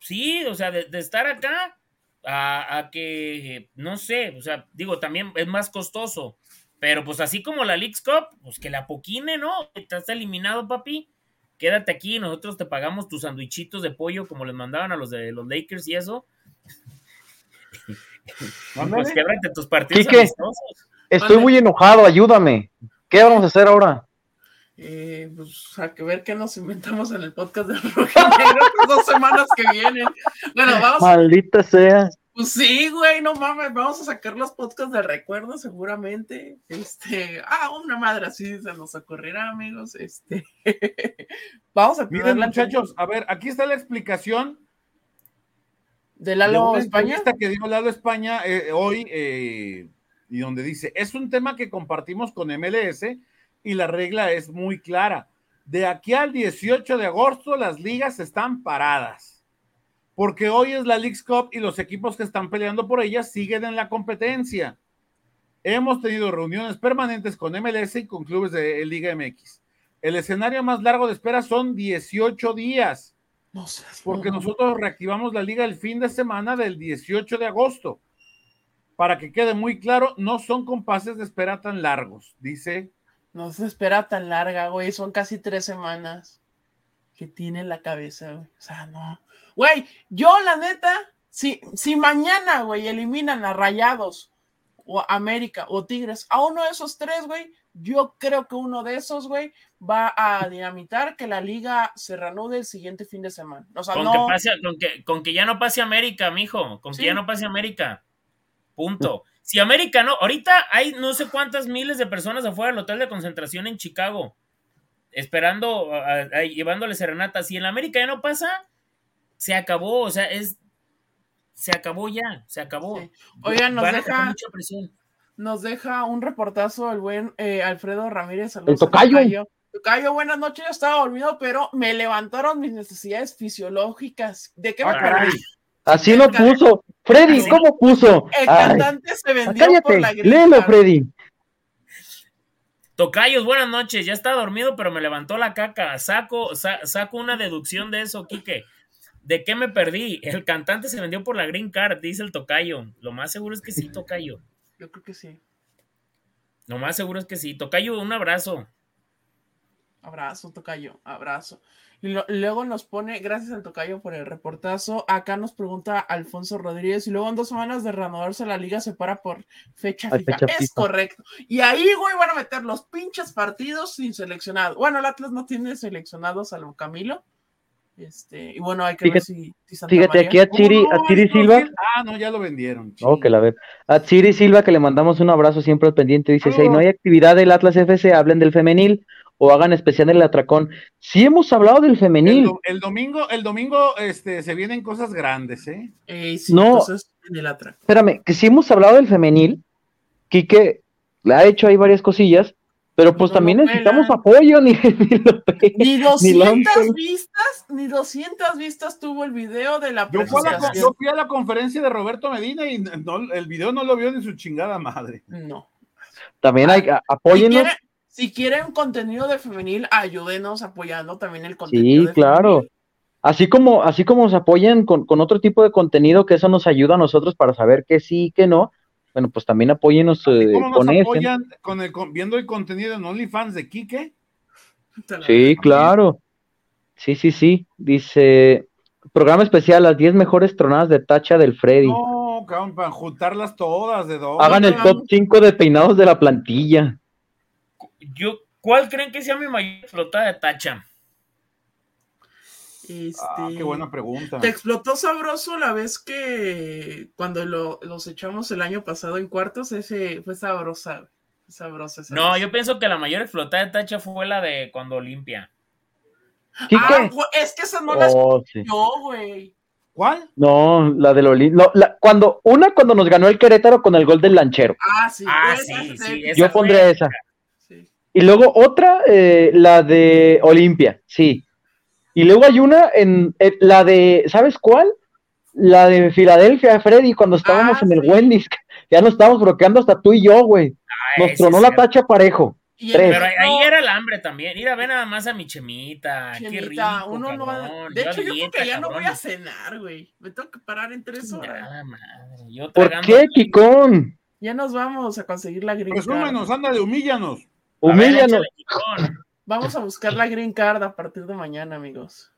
Speaker 2: sí, o sea, de, de estar acá a, a que, no sé, o sea, digo, también es más costoso Pero pues así como la Leagues Cup, pues que la poquine, ¿no? Estás eliminado, papi. Quédate aquí, nosotros te pagamos tus sandwichitos de pollo como les mandaban a los de los Lakers y eso. Pues québrate tus partidos
Speaker 4: Quique, Estoy muy enojado, ayúdame. ¿Qué vamos a hacer ahora?
Speaker 1: Eh, pues a que ver qué nos inventamos en el podcast de las dos semanas que vienen. Bueno, vamos.
Speaker 4: Maldita sea.
Speaker 1: Pues sí, güey, no mames, vamos a sacar los podcasts de recuerdo seguramente. Este, ah, una madre así se nos ocurrirá, amigos. Este, vamos a
Speaker 3: Miren, muchachos, a ver, aquí está la explicación
Speaker 1: de Lalo España.
Speaker 3: que dio Lalo España eh, hoy, eh, y donde dice, es un tema que compartimos con MLS y la regla es muy clara. De aquí al 18 de agosto las ligas están paradas porque hoy es la League's Cup y los equipos que están peleando por ella siguen en la competencia. Hemos tenido reuniones permanentes con MLS y con clubes de Liga MX. El escenario más largo de espera son 18 días. No sé, porque nosotros reactivamos la liga el fin de semana del 18 de agosto. Para que quede muy claro, no son compases de espera tan largos, dice.
Speaker 1: No se espera tan larga, güey, son casi tres semanas que tiene la cabeza, güey. O sea, no. Güey, yo la neta, si, si mañana, güey, eliminan a Rayados o América o Tigres, a uno de esos tres, güey, yo creo que uno de esos, güey, va a dinamitar que la liga se reanude el siguiente fin de semana. O sea,
Speaker 2: con,
Speaker 1: no...
Speaker 2: que pase, con, que, con que ya no pase América, mijo, con que ya no pase América. Punto. Si América no, ahorita hay no sé cuántas miles de personas afuera del hotel de concentración en Chicago, esperando, llevándole serenata. Si en América ya no pasa, se acabó, o sea, es, se acabó ya, se acabó.
Speaker 1: Oigan, nos deja, nos deja un reportazo el buen eh, Alfredo Ramírez.
Speaker 4: El tocayo.
Speaker 1: tocayo. buenas noches, yo estaba dormido, pero me levantaron mis necesidades fisiológicas. ¿De qué me
Speaker 4: ah, Así lo puso. Freddy, ¿cómo puso?
Speaker 1: El cantante se vendió por la
Speaker 4: gripa. Léelo, Freddy.
Speaker 2: Tocayos, buenas noches. Ya estaba dormido, pero me levantó la caca. Saco, saco una deducción de eso, Quique. ¿De qué me perdí? El cantante se vendió por la Green Card, dice el Tocayo. Lo más seguro es que sí, Tocayo.
Speaker 1: Yo creo que sí.
Speaker 2: Lo más seguro es que sí. Tocayo, un abrazo.
Speaker 1: Abrazo, Tocayo, abrazo. Y luego nos pone, gracias al Tocayo por el reportazo. Acá nos pregunta Alfonso Rodríguez. Y luego en dos semanas de reanudarse la liga se para por fecha fija. es correcto. Y ahí, güey, van a meter los pinches partidos sin seleccionado. Bueno, el Atlas no tiene seleccionados salvo Camilo. Este, y bueno, hay que
Speaker 4: fíjate,
Speaker 1: ver si,
Speaker 4: si Fíjate, aquí a Chiri, a Chiri Silva.
Speaker 3: Ah, no, ya lo vendieron.
Speaker 4: No, que la ver. A Chiri Silva, que le mandamos un abrazo siempre al pendiente, dice: Si no hay actividad del Atlas FC, hablen del femenil o hagan especial el atracón. Sí hemos hablado del femenil.
Speaker 3: El, domingo, el domingo este, se vienen cosas grandes, ¿eh?
Speaker 1: eh sí,
Speaker 4: no, espérame, que sí hemos hablado del femenil, Quique le ha hecho ahí varias cosillas, pero pues también necesitamos apoyo, ni,
Speaker 1: ni, 200 vistas, ni 200 vistas tuvo el video de la
Speaker 3: yo, fui a la yo fui a la conferencia de Roberto Medina y el video no lo vio ni su chingada madre.
Speaker 1: No.
Speaker 4: También hay, apóyennos.
Speaker 1: Si, quieren, contenido de femenil, ayúdenos apoyando también el contenido.
Speaker 4: Sí, claro. Así como, así como nos apoyan con, con otro tipo de contenido, que eso nos ayuda a nosotros para saber qué sí y qué no, bueno, pues también apóyenos
Speaker 3: eh, con nos apoyan con el, viendo el contenido en OnlyFans de Quique?
Speaker 4: Sí, claro. Sí, sí, sí. Dice, programa especial, las 10 mejores tronadas de tacha del Freddy.
Speaker 3: No, cabrón, para juntarlas todas de dos.
Speaker 4: Hagan el top 5 de peinados de la plantilla.
Speaker 2: Yo, ¿Cuál creen que sea mi mayor flotada de tacha?
Speaker 3: Ah, qué buena pregunta.
Speaker 1: ¿Te explotó sabroso la vez que cuando los echamos el año pasado en cuartos? Ese fue sabrosa. sabrosa
Speaker 2: no, yo pienso que la mayor explotada de tacha fue la de cuando limpia.
Speaker 1: Ah, es que esa no la oh, güey.
Speaker 3: ¿Cuál?
Speaker 4: No, la de Loli. cuando, una cuando nos ganó el Querétaro con el gol del lanchero.
Speaker 1: Ah, sí.
Speaker 2: Ah, sí, sí
Speaker 4: yo pondré esa. Y luego otra, eh, la de Olimpia, sí. Y luego hay una en, la de, ¿sabes cuál? La de Filadelfia, Freddy, cuando estábamos ah, en el Wendy's, ya nos estábamos bloqueando hasta tú y yo, güey. Ah, nos tronó la tacha parejo.
Speaker 2: Pero ahí era el hambre también. Ir a ver nada más a mi chemita. qué rico, uno
Speaker 1: no va... De hecho, yo creo que ya no voy a cenar, güey. Me tengo que parar en tres horas.
Speaker 4: ¿Por qué, Kikón?
Speaker 1: Ya nos vamos a conseguir la green
Speaker 3: Presúmenos,
Speaker 1: card.
Speaker 3: ándale, humíllanos.
Speaker 2: Ver,
Speaker 4: Humíllanos.
Speaker 2: échale.
Speaker 1: Vamos a buscar la green card a partir de mañana, amigos.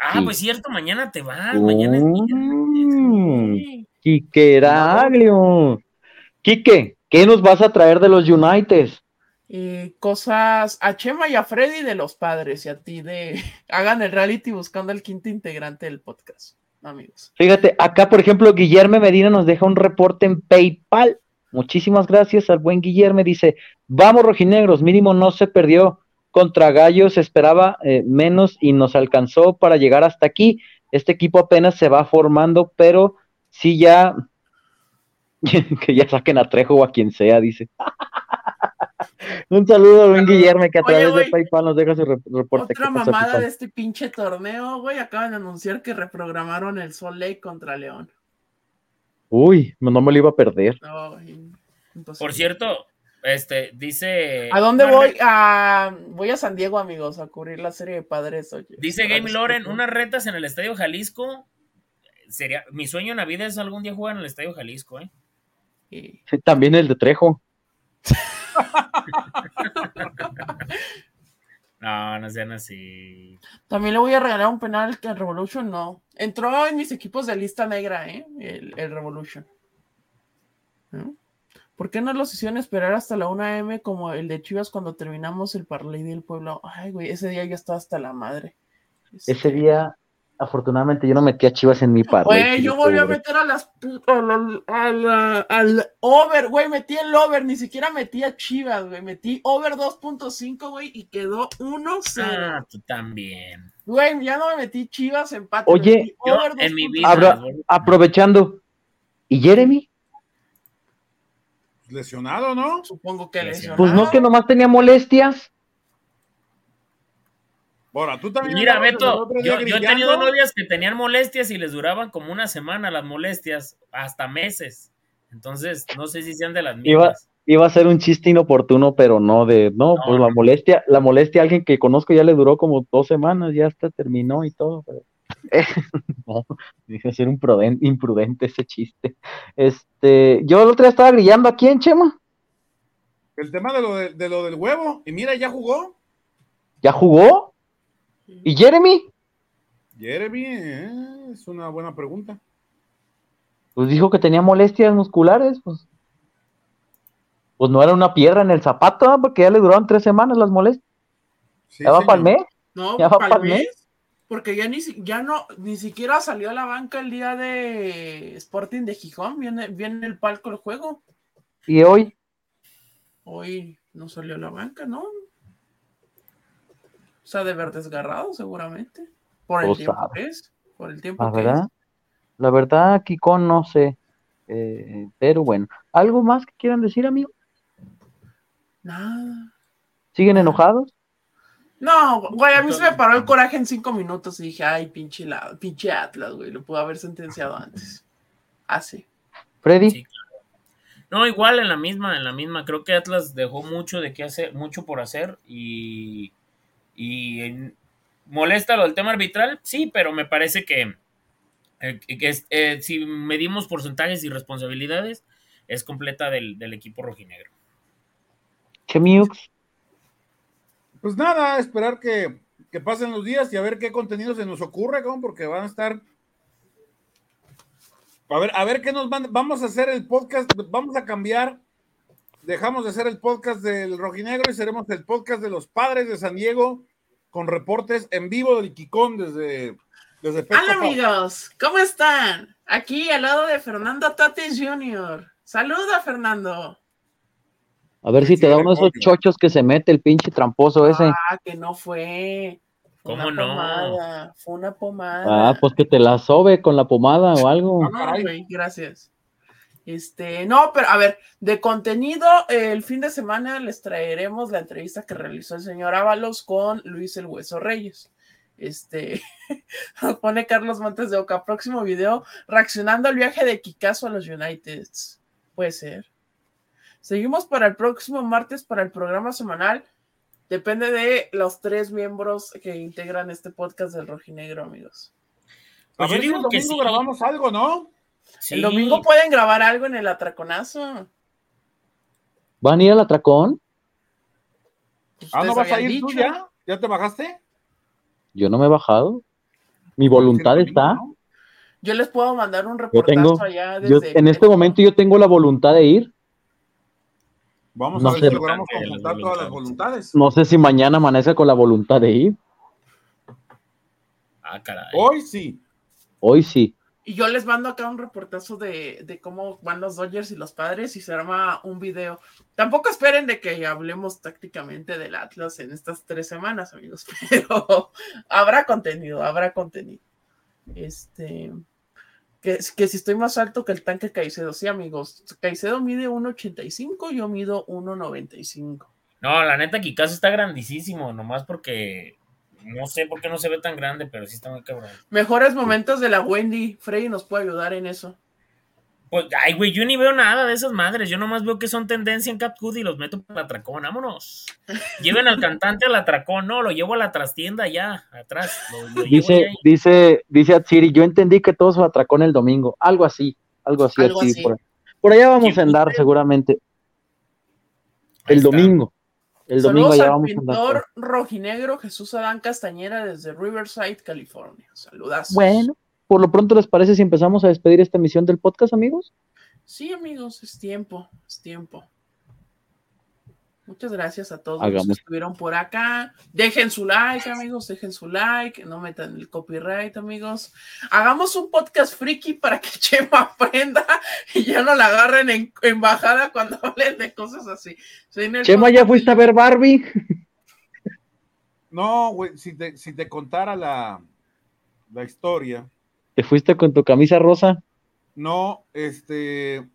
Speaker 2: Ah,
Speaker 4: Sí.
Speaker 2: pues cierto, mañana te vas. Mañana es
Speaker 4: Mm,
Speaker 1: Sí.
Speaker 4: Quique ¿qué nos vas a traer de los United?
Speaker 1: Y cosas a Chema y a Freddy de los padres y a ti de hagan el reality buscando el quinto integrante del podcast, amigos.
Speaker 4: Fíjate, acá por ejemplo, Guillermo Medina nos deja un reporte en PayPal. Muchísimas gracias al buen Guillermo. Dice, vamos rojinegros, mínimo no se perdió. Contra Gallos se esperaba eh, menos y nos alcanzó para llegar hasta aquí. Este equipo apenas se va formando, pero sí ya que ya saquen a Trejo o a quien sea, dice. Un saludo al buen Guillermo que a
Speaker 1: Oye,
Speaker 4: través de PayPal nos deja su re- reporte.
Speaker 1: Otra
Speaker 4: ¿Qué pasó,
Speaker 1: mamada de este pinche torneo, güey. Acaban de anunciar que reprogramaron el Sol Lake contra León.
Speaker 4: Uy, no me lo iba a perder.
Speaker 1: No.
Speaker 2: Por cierto, este, dice.
Speaker 1: ¿A dónde voy?
Speaker 2: re-
Speaker 1: A... Voy a San Diego, amigos, a cubrir la serie de padres. Oye.
Speaker 2: Dice Game Loren, unas retas en el Estadio Jalisco. Sería, mi sueño en la vida es algún día jugar en el Estadio Jalisco, ¿eh?
Speaker 1: Y-
Speaker 4: Sí, también el de Trejo.
Speaker 2: No, no sean así.
Speaker 1: También le voy a regalar un penal que el Revolution no. Entró en mis equipos de lista negra, ¿eh? El, el Revolution. ¿No? ¿Por qué no los hicieron esperar hasta la 1 AM como el de Chivas cuando terminamos el parlay del pueblo? Ay, güey, ese día yo estaba hasta la madre.
Speaker 4: Ese
Speaker 1: Este,
Speaker 4: día, afortunadamente, yo no metí a Chivas en mi par.
Speaker 1: Güey, yo volví a meter a las a la- a la- al over, güey, metí el over, ni siquiera metí a Chivas, güey, metí over 2.5, güey, y quedó 1-0.
Speaker 2: Ah, tú también.
Speaker 1: Güey, ya no me metí Chivas empate.
Speaker 4: Oye,
Speaker 1: metí
Speaker 2: Yo
Speaker 1: over
Speaker 2: en mi
Speaker 1: 2.5.
Speaker 2: vida.
Speaker 4: Abra- Aprovechando. ¿Y Jeremy?
Speaker 3: Lesionado, ¿no?
Speaker 1: Supongo que
Speaker 2: Pues
Speaker 1: lesionado.
Speaker 4: Pues no, que nomás tenía molestias.
Speaker 3: Ahora, tú también.
Speaker 2: Mira, Beto, yo, yo he tenido novias que tenían molestias y les duraban como una semana las molestias, hasta meses. Entonces, no sé si sean de las
Speaker 4: Iba-
Speaker 2: mismas.
Speaker 4: Iba a ser un chiste inoportuno, pero no de, no,
Speaker 2: No,
Speaker 4: pues la molestia, la molestia a alguien que conozco ya le duró como dos semanas, ya hasta terminó y todo. pero- no, dije ser un pruden- imprudente ese chiste. Este, yo el otro día estaba grillando aquí en Chema,
Speaker 3: El tema de lo, de, de lo del huevo. Y mira, ya jugó.
Speaker 4: ¿ya jugó? ¿Y Jeremy?
Speaker 3: Jeremy, eh, es una buena pregunta.
Speaker 4: Pues dijo que tenía molestias musculares, pues. Pues no era una piedra en el zapato, porque ya le duraron tres semanas las molestias.
Speaker 3: Sí,
Speaker 4: ¿Ya va
Speaker 3: señor.
Speaker 4: para el mes?
Speaker 1: No,
Speaker 4: ¿Ya va pa'l
Speaker 1: vez,
Speaker 4: mes?
Speaker 1: Porque ya ni, ya no, ni siquiera salió a la banca el día de Sporting de Gijón. Viene, viene el palco el juego.
Speaker 4: Y hoy,
Speaker 1: Hoy no salió a la banca, ¿no? O sea, de ver desgarrado, seguramente. Por el
Speaker 4: Pues
Speaker 1: tiempo
Speaker 4: sabe.
Speaker 1: que es. Por el tiempo
Speaker 4: la
Speaker 1: que
Speaker 4: verdad,
Speaker 1: es.
Speaker 4: la verdad, Kiko, no sé. Eh, pero bueno, ¿algo más que quieran decir, amigo?
Speaker 1: Nada.
Speaker 4: ¿Siguen enojados?
Speaker 1: No, güey, a mí se me paró el coraje en cinco minutos y dije, ay, pinche, la, pinche Atlas, güey, lo pudo haber sentenciado antes. Así.
Speaker 4: Freddy,
Speaker 2: Sí. No, igual en la misma, en la misma. Creo que Atlas dejó mucho de qué hacer, mucho por hacer y, y en- molesta lo del tema arbitral, sí, pero me parece que, eh, que es- eh, si medimos porcentajes y responsabilidades, es completa del, del equipo rojinegro.
Speaker 4: Chemiux,
Speaker 3: Pues nada, esperar que, que pasen los días y a ver qué contenido se nos ocurre, cabrón, porque van a estar. A ver, a ver qué nos van. Vamos a hacer el podcast, vamos a cambiar. Dejamos de hacer el podcast del Rojinegro y seremos el podcast de los padres de San Diego con reportes en vivo del Kikón desde, desde
Speaker 1: Hola amigos, ¿cómo están? Aquí al lado de Fernando Tatis Jr. Saluda, Fernando.
Speaker 4: A ver si te da uno de esos chochos que se mete el pinche tramposo ese.
Speaker 1: Ah, que no fue. Fue
Speaker 2: ¿Cómo
Speaker 1: una
Speaker 2: no?
Speaker 1: pomada. Fue una pomada.
Speaker 4: Ah, pues que te la sobe con la pomada o algo.
Speaker 1: No,
Speaker 3: caray.
Speaker 1: güey, gracias. Este, no, pero a ver, de contenido, eh, el fin de semana les traeremos la entrevista que realizó el señor Ábalos con Luis el Hueso Reyes. Este, nos pone Carlos Montes de Oca, próximo video, reaccionando al viaje de Kikazo a los Uniteds. Puede ser. Seguimos para el próximo martes para el programa semanal. Depende de los tres miembros que integran este podcast del Rojinegro, amigos.
Speaker 3: A
Speaker 2: Pues yo
Speaker 3: ver si el
Speaker 2: digo que
Speaker 3: domingo
Speaker 2: sí.
Speaker 3: grabamos algo, ¿no?
Speaker 2: Sí.
Speaker 1: El domingo pueden grabar algo en el atraconazo.
Speaker 4: ¿Van a ir al atracón?
Speaker 3: Ah, ¿no vas a ir tú ya? ¿Ya te bajaste?
Speaker 4: Yo no me he bajado. Mi voluntad
Speaker 3: El domingo,
Speaker 4: está.
Speaker 3: ¿no?
Speaker 1: Yo les puedo mandar un
Speaker 4: Yo
Speaker 1: reportazo
Speaker 4: tengo,
Speaker 1: allá
Speaker 4: yo,
Speaker 1: desde
Speaker 4: en este momento yo tengo la voluntad de ir.
Speaker 3: Vamos
Speaker 4: No
Speaker 3: a ver
Speaker 4: sé.
Speaker 3: si logramos conjuntar todas las voluntades.
Speaker 4: No sé si mañana amanezca con la voluntad de ir.
Speaker 2: Ah, caray.
Speaker 3: Hoy sí.
Speaker 4: Hoy sí.
Speaker 1: Y yo les mando acá un reportazo de, de cómo van los Dodgers y los padres y se arma un video. Tampoco esperen de que hablemos tácticamente del Atlas en estas tres semanas, amigos, pero habrá contenido, habrá contenido. Este, que, que si estoy más alto que el tanque Caicedo, sí, amigos. Caicedo mide 1.85, yo mido 1.95.
Speaker 2: No, la neta, Kikazo está grandísimo, nomás porque no sé por qué no se ve tan grande, pero sí está muy cabrón.
Speaker 1: Mejores momentos de la Wendy, Freddy nos puede ayudar en eso.
Speaker 2: Pues, ay, güey, yo ni veo nada de esas madres. Yo nomás veo que son tendencia en CapCut y los meto para el atracón. Vámonos. Lleven al cantante al atracón. No, lo llevo a la trastienda allá, atrás. Lo, lo llevo
Speaker 4: Dice, dice, dice Atsiri, yo entendí que todos atracón el domingo. Algo así, algo así,
Speaker 1: Algo
Speaker 4: Atsiri,
Speaker 1: así.
Speaker 4: Por, por allá vamos a andar
Speaker 2: usted-
Speaker 4: seguramente.
Speaker 2: Ahí
Speaker 4: El
Speaker 2: está.
Speaker 4: domingo. El domingo
Speaker 1: Saludos
Speaker 4: ya
Speaker 1: al
Speaker 4: vamos a andar.
Speaker 1: pintor rojinegro Jesús Adán Castañera desde Riverside, California. Saludas.
Speaker 4: Bueno, por lo pronto les parece si empezamos a despedir esta emisión del podcast, amigos.
Speaker 1: Sí, amigos, es tiempo, es tiempo. Muchas gracias a todos los
Speaker 4: Hagamos.
Speaker 1: que estuvieron por acá. Dejen su like, amigos, dejen su like, no metan el copyright, amigos. Hagamos un podcast friki para que Chema aprenda y ya no la agarren en embajada cuando hablen de cosas así.
Speaker 4: Chema, ¿ya fuiste a ver Barbie?
Speaker 3: No, güey, si te, si te contara la, la historia,
Speaker 4: ¿Te fuiste con tu camisa rosa?
Speaker 3: no, este,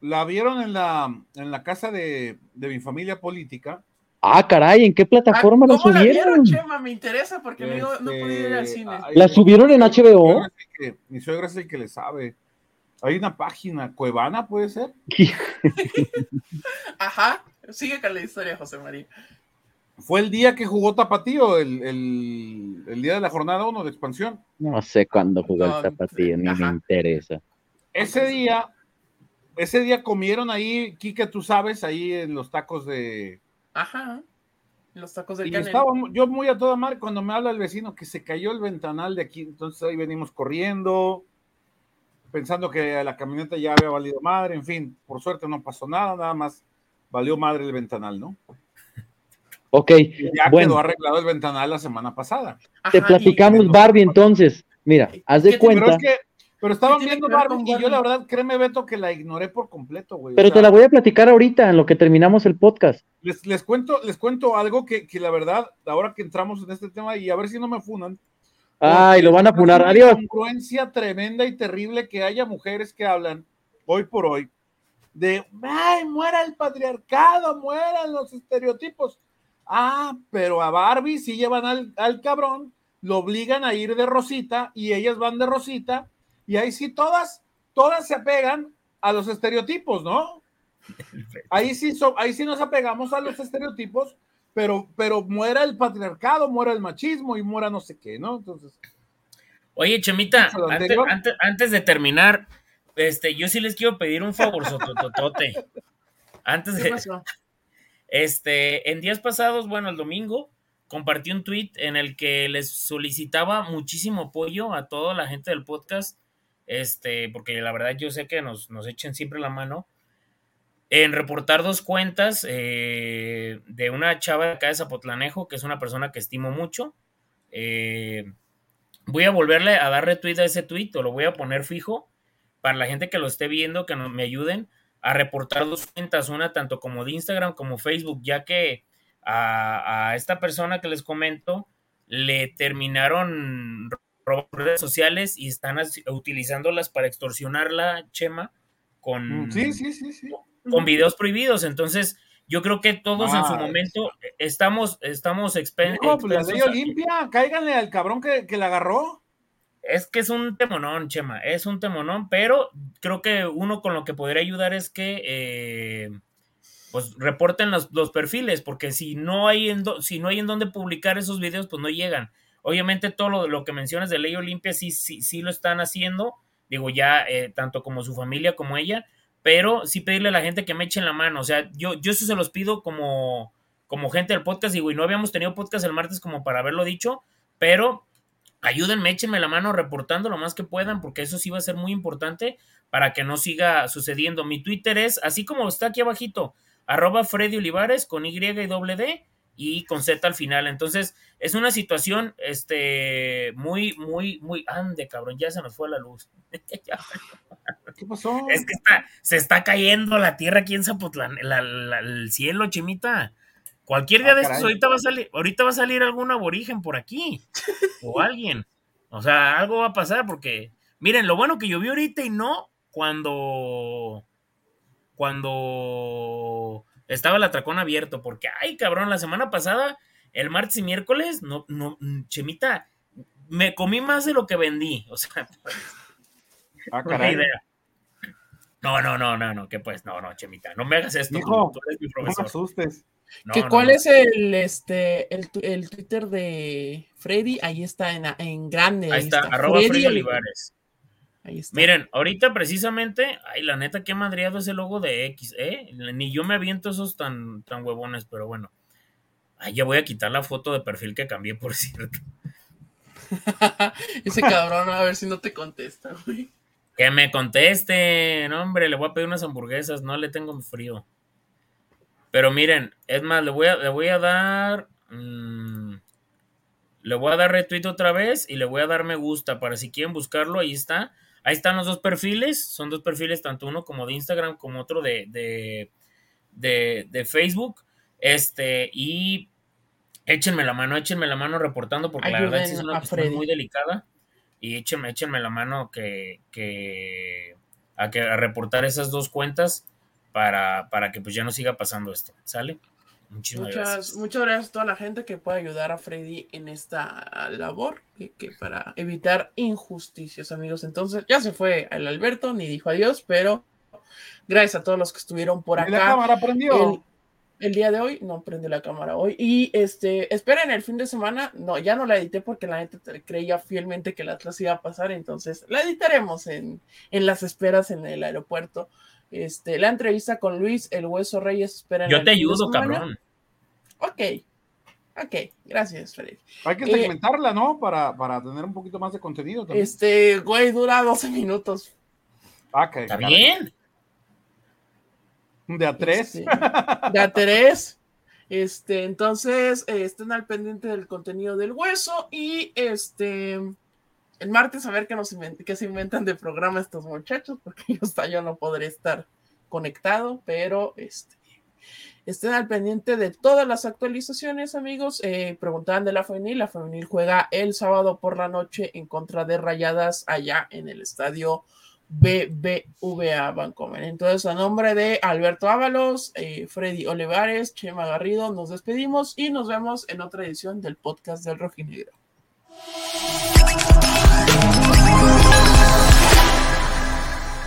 Speaker 3: la vieron en la, en la casa de, de mi familia política.
Speaker 4: Ah, caray, ¿en qué
Speaker 1: Ah,
Speaker 4: plataforma la
Speaker 1: ¿Cómo la
Speaker 4: subieron?
Speaker 1: vieron, Chema? Me interesa porque no
Speaker 3: Este,
Speaker 1: pude ir al cine.
Speaker 3: ay,
Speaker 4: ¿La subieron en HBO?
Speaker 3: Mi suegra es el que le sabe. Hay una página, Cuevana, puede ser.
Speaker 1: Ajá, sigue con la historia, José María.
Speaker 3: Fue el día que jugó Tapatío, el, el, el día de la jornada 1 de expansión.
Speaker 4: No sé cuándo jugó
Speaker 1: No,
Speaker 4: el tapatío, ni me interesa.
Speaker 3: Ese día, ese día comieron ahí, Kike, tú sabes, ahí en los tacos de.
Speaker 1: Ajá. Los tacos del
Speaker 3: Y estaba yo muy a toda madre cuando me habla el vecino que se cayó el ventanal de aquí. Entonces ahí venimos corriendo, pensando que la camioneta ya había valido madre. En fin, por suerte no pasó nada, nada más valió madre el ventanal, ¿no?
Speaker 4: Ok,
Speaker 3: Y ya
Speaker 4: bueno.
Speaker 3: quedó arreglado el ventanal la semana pasada.
Speaker 4: te platicamos Barbie entonces. Mira, haz
Speaker 1: ¿Qué
Speaker 4: de
Speaker 3: Pero
Speaker 4: cuenta,
Speaker 3: es que, pero estaban viendo Barbie y yo la verdad, créeme, Beto, que la ignoré por completo, güey. O
Speaker 4: pero
Speaker 3: sea,
Speaker 4: te la voy a platicar ahorita en lo que terminamos el podcast.
Speaker 3: Les, les cuento, les cuento algo que, que la verdad, ahora que entramos en este tema, y a ver si no me funan.
Speaker 4: Ay, lo van a
Speaker 3: es
Speaker 4: funar.
Speaker 3: una
Speaker 4: Adiós.
Speaker 3: incongruencia tremenda y terrible que haya mujeres que hablan hoy por hoy de, ay, muera el patriarcado, mueran los estereotipos. Ah, pero a Barbie sí llevan al, al cabrón, lo obligan a ir de Rosita y ellas van de Rosita y ahí sí todas, todas se apegan a los estereotipos, ¿no? Ahí sí, so- ahí sí nos apegamos a los estereotipos, pero, pero muera el patriarcado, muera el machismo y muera no sé qué, ¿no? Entonces,
Speaker 2: Oye, Chemita,
Speaker 3: ¿Lo
Speaker 2: antes, antes- antes de terminar, este, yo sí les quiero pedir un favor, sotototote. Antes
Speaker 1: ¿Qué
Speaker 2: de,
Speaker 1: pasó?
Speaker 2: Este, en días pasados, bueno, el domingo, compartí un tweet en el que les solicitaba muchísimo apoyo a toda la gente del podcast, este, porque la verdad yo sé que nos, nos echen siempre la mano, en reportar dos cuentas eh, de una chava de acá de Zapotlanejo, que es una persona que estimo mucho. Eh, voy a volverle a dar retweet a ese tweet, o lo voy a poner fijo, para la gente que lo esté viendo, que me ayuden a reportar dos cuentas, una tanto como de Instagram como Facebook, ya que a, a esta persona que les comento le terminaron robando redes sociales y están as- utilizándolas para extorsionarla, Chema, con,
Speaker 3: Mm, sí, sí, sí, sí.
Speaker 2: con videos prohibidos. Entonces, yo creo que todos en su momento estamos, estamos expen-
Speaker 3: Hijo, pues la
Speaker 2: expensos
Speaker 3: cáiganle al cabrón que, que la agarró.
Speaker 2: Es que es un temonón, Chema, es un temonón, pero creo que uno con lo que podría ayudar es que eh, pues reporten los, los perfiles, porque si no hay en do- si no hay en dónde publicar esos videos, pues no llegan. Obviamente todo lo, lo que mencionas de Ley Olimpia sí, sí, sí lo están haciendo, digo, ya eh, tanto como su familia como ella, pero sí pedirle a la gente que me echen la mano, o sea, yo, yo eso se los pido como, como gente del podcast, digo, y no habíamos tenido podcast el martes como para haberlo dicho, pero ayúdenme, échenme la mano reportando lo más que puedan, porque eso sí va a ser muy importante para que no siga sucediendo. Mi Twitter es, así como está aquí abajito, arroba Freddy Olivares con Y y doble D y con Z al final. Entonces, es una situación este muy, muy, muy. Ande, cabrón, ya se nos fue la luz.
Speaker 3: ¿Qué pasó?
Speaker 2: Es que está, se está cayendo la tierra aquí en Zapotlán, el cielo, chimita. Cualquier día ah, de estos, ahorita va a salir, ahorita va a salir algún aborigen por aquí. o alguien. O sea, algo va a pasar porque. Miren, lo bueno que llovió ahorita y no cuando. Cuando estaba el atracón abierto, porque, ay, cabrón, la semana pasada, el martes y miércoles, no, no, Chemita, me comí más de lo que vendí, o sea,
Speaker 3: ah, caray. idea.
Speaker 2: No, no, no, no, no, que pues, no, no, Chemita, no me hagas esto,
Speaker 3: Hijo, tú, eres mi profesor. No me asustes.
Speaker 1: ¿Cuál es el, este, el, el, Twitter de Freddy? Ahí está en, en grande.
Speaker 2: Ahí, está, arroba Freddy Olivares. Miren, ahorita precisamente, ay, la neta, qué madriado ese logo de X, ¿eh? Ni yo me aviento esos tan, tan huevones, pero bueno. Ay, ya voy a quitar la foto de perfil que cambié, por cierto.
Speaker 1: ese cabrón, a ver si no te contesta, güey.
Speaker 2: Que me conteste, no, hombre, le voy a pedir unas hamburguesas, no le tengo frío. Pero miren, es más, le voy a, le voy a dar. Mm, le voy a dar retweet otra vez y le voy a dar me gusta para si quieren buscarlo, ahí está. Ahí están los dos perfiles, son dos perfiles, tanto uno como de Instagram como otro de, de, Facebook. Este, y échenme la mano, échenme la mano reportando, porque la verdad es una cuestión muy delicada. Y échenme, échenme la mano que, que, a, que, a reportar esas dos cuentas para, para que pues ya no siga pasando esto. ¿Sale?
Speaker 1: muchas, gracias. Muchas gracias a toda la gente que puede ayudar a Freddy en esta labor, que, para evitar injusticias, amigos. Entonces, ya se fue el Alberto, ni dijo adiós, pero gracias a todos los que estuvieron por acá.
Speaker 3: La cámara prendió.
Speaker 1: El, día de hoy no prende la cámara hoy. Y este, esperen el fin de semana. No, ya no la edité porque la gente creía fielmente que la Atlas iba a pasar. Entonces la editaremos en, en las esperas en el aeropuerto. Este, la entrevista con Luis El Hueso Reyes espera.
Speaker 2: Yo te ayudo, cabrón.
Speaker 1: Ok, ok, gracias, Freddy.
Speaker 3: Hay que segmentarla, ¿no? Para, para, tener un poquito más de contenido también.
Speaker 1: Este, güey, dura 12 minutos.
Speaker 3: Ah,
Speaker 2: ¿Está bien?
Speaker 3: De a tres.
Speaker 1: Este, de a tres. Este, entonces, eh, estén al pendiente del contenido del hueso y este el martes a ver qué, nos qué se inventan de programa estos muchachos, porque yo, hasta yo no podré estar conectado, pero este, estén al pendiente de todas las actualizaciones, amigos. Eh, preguntaban de la femenil, la femenil juega el sábado por la noche en contra de Rayadas allá en el estadio BBVA Bancomer. Entonces, a nombre de Alberto Ábalos, eh, Freddy Olivares, Chema Garrido, nos despedimos y nos vemos en otra edición del podcast del Rojinegro. Thank you.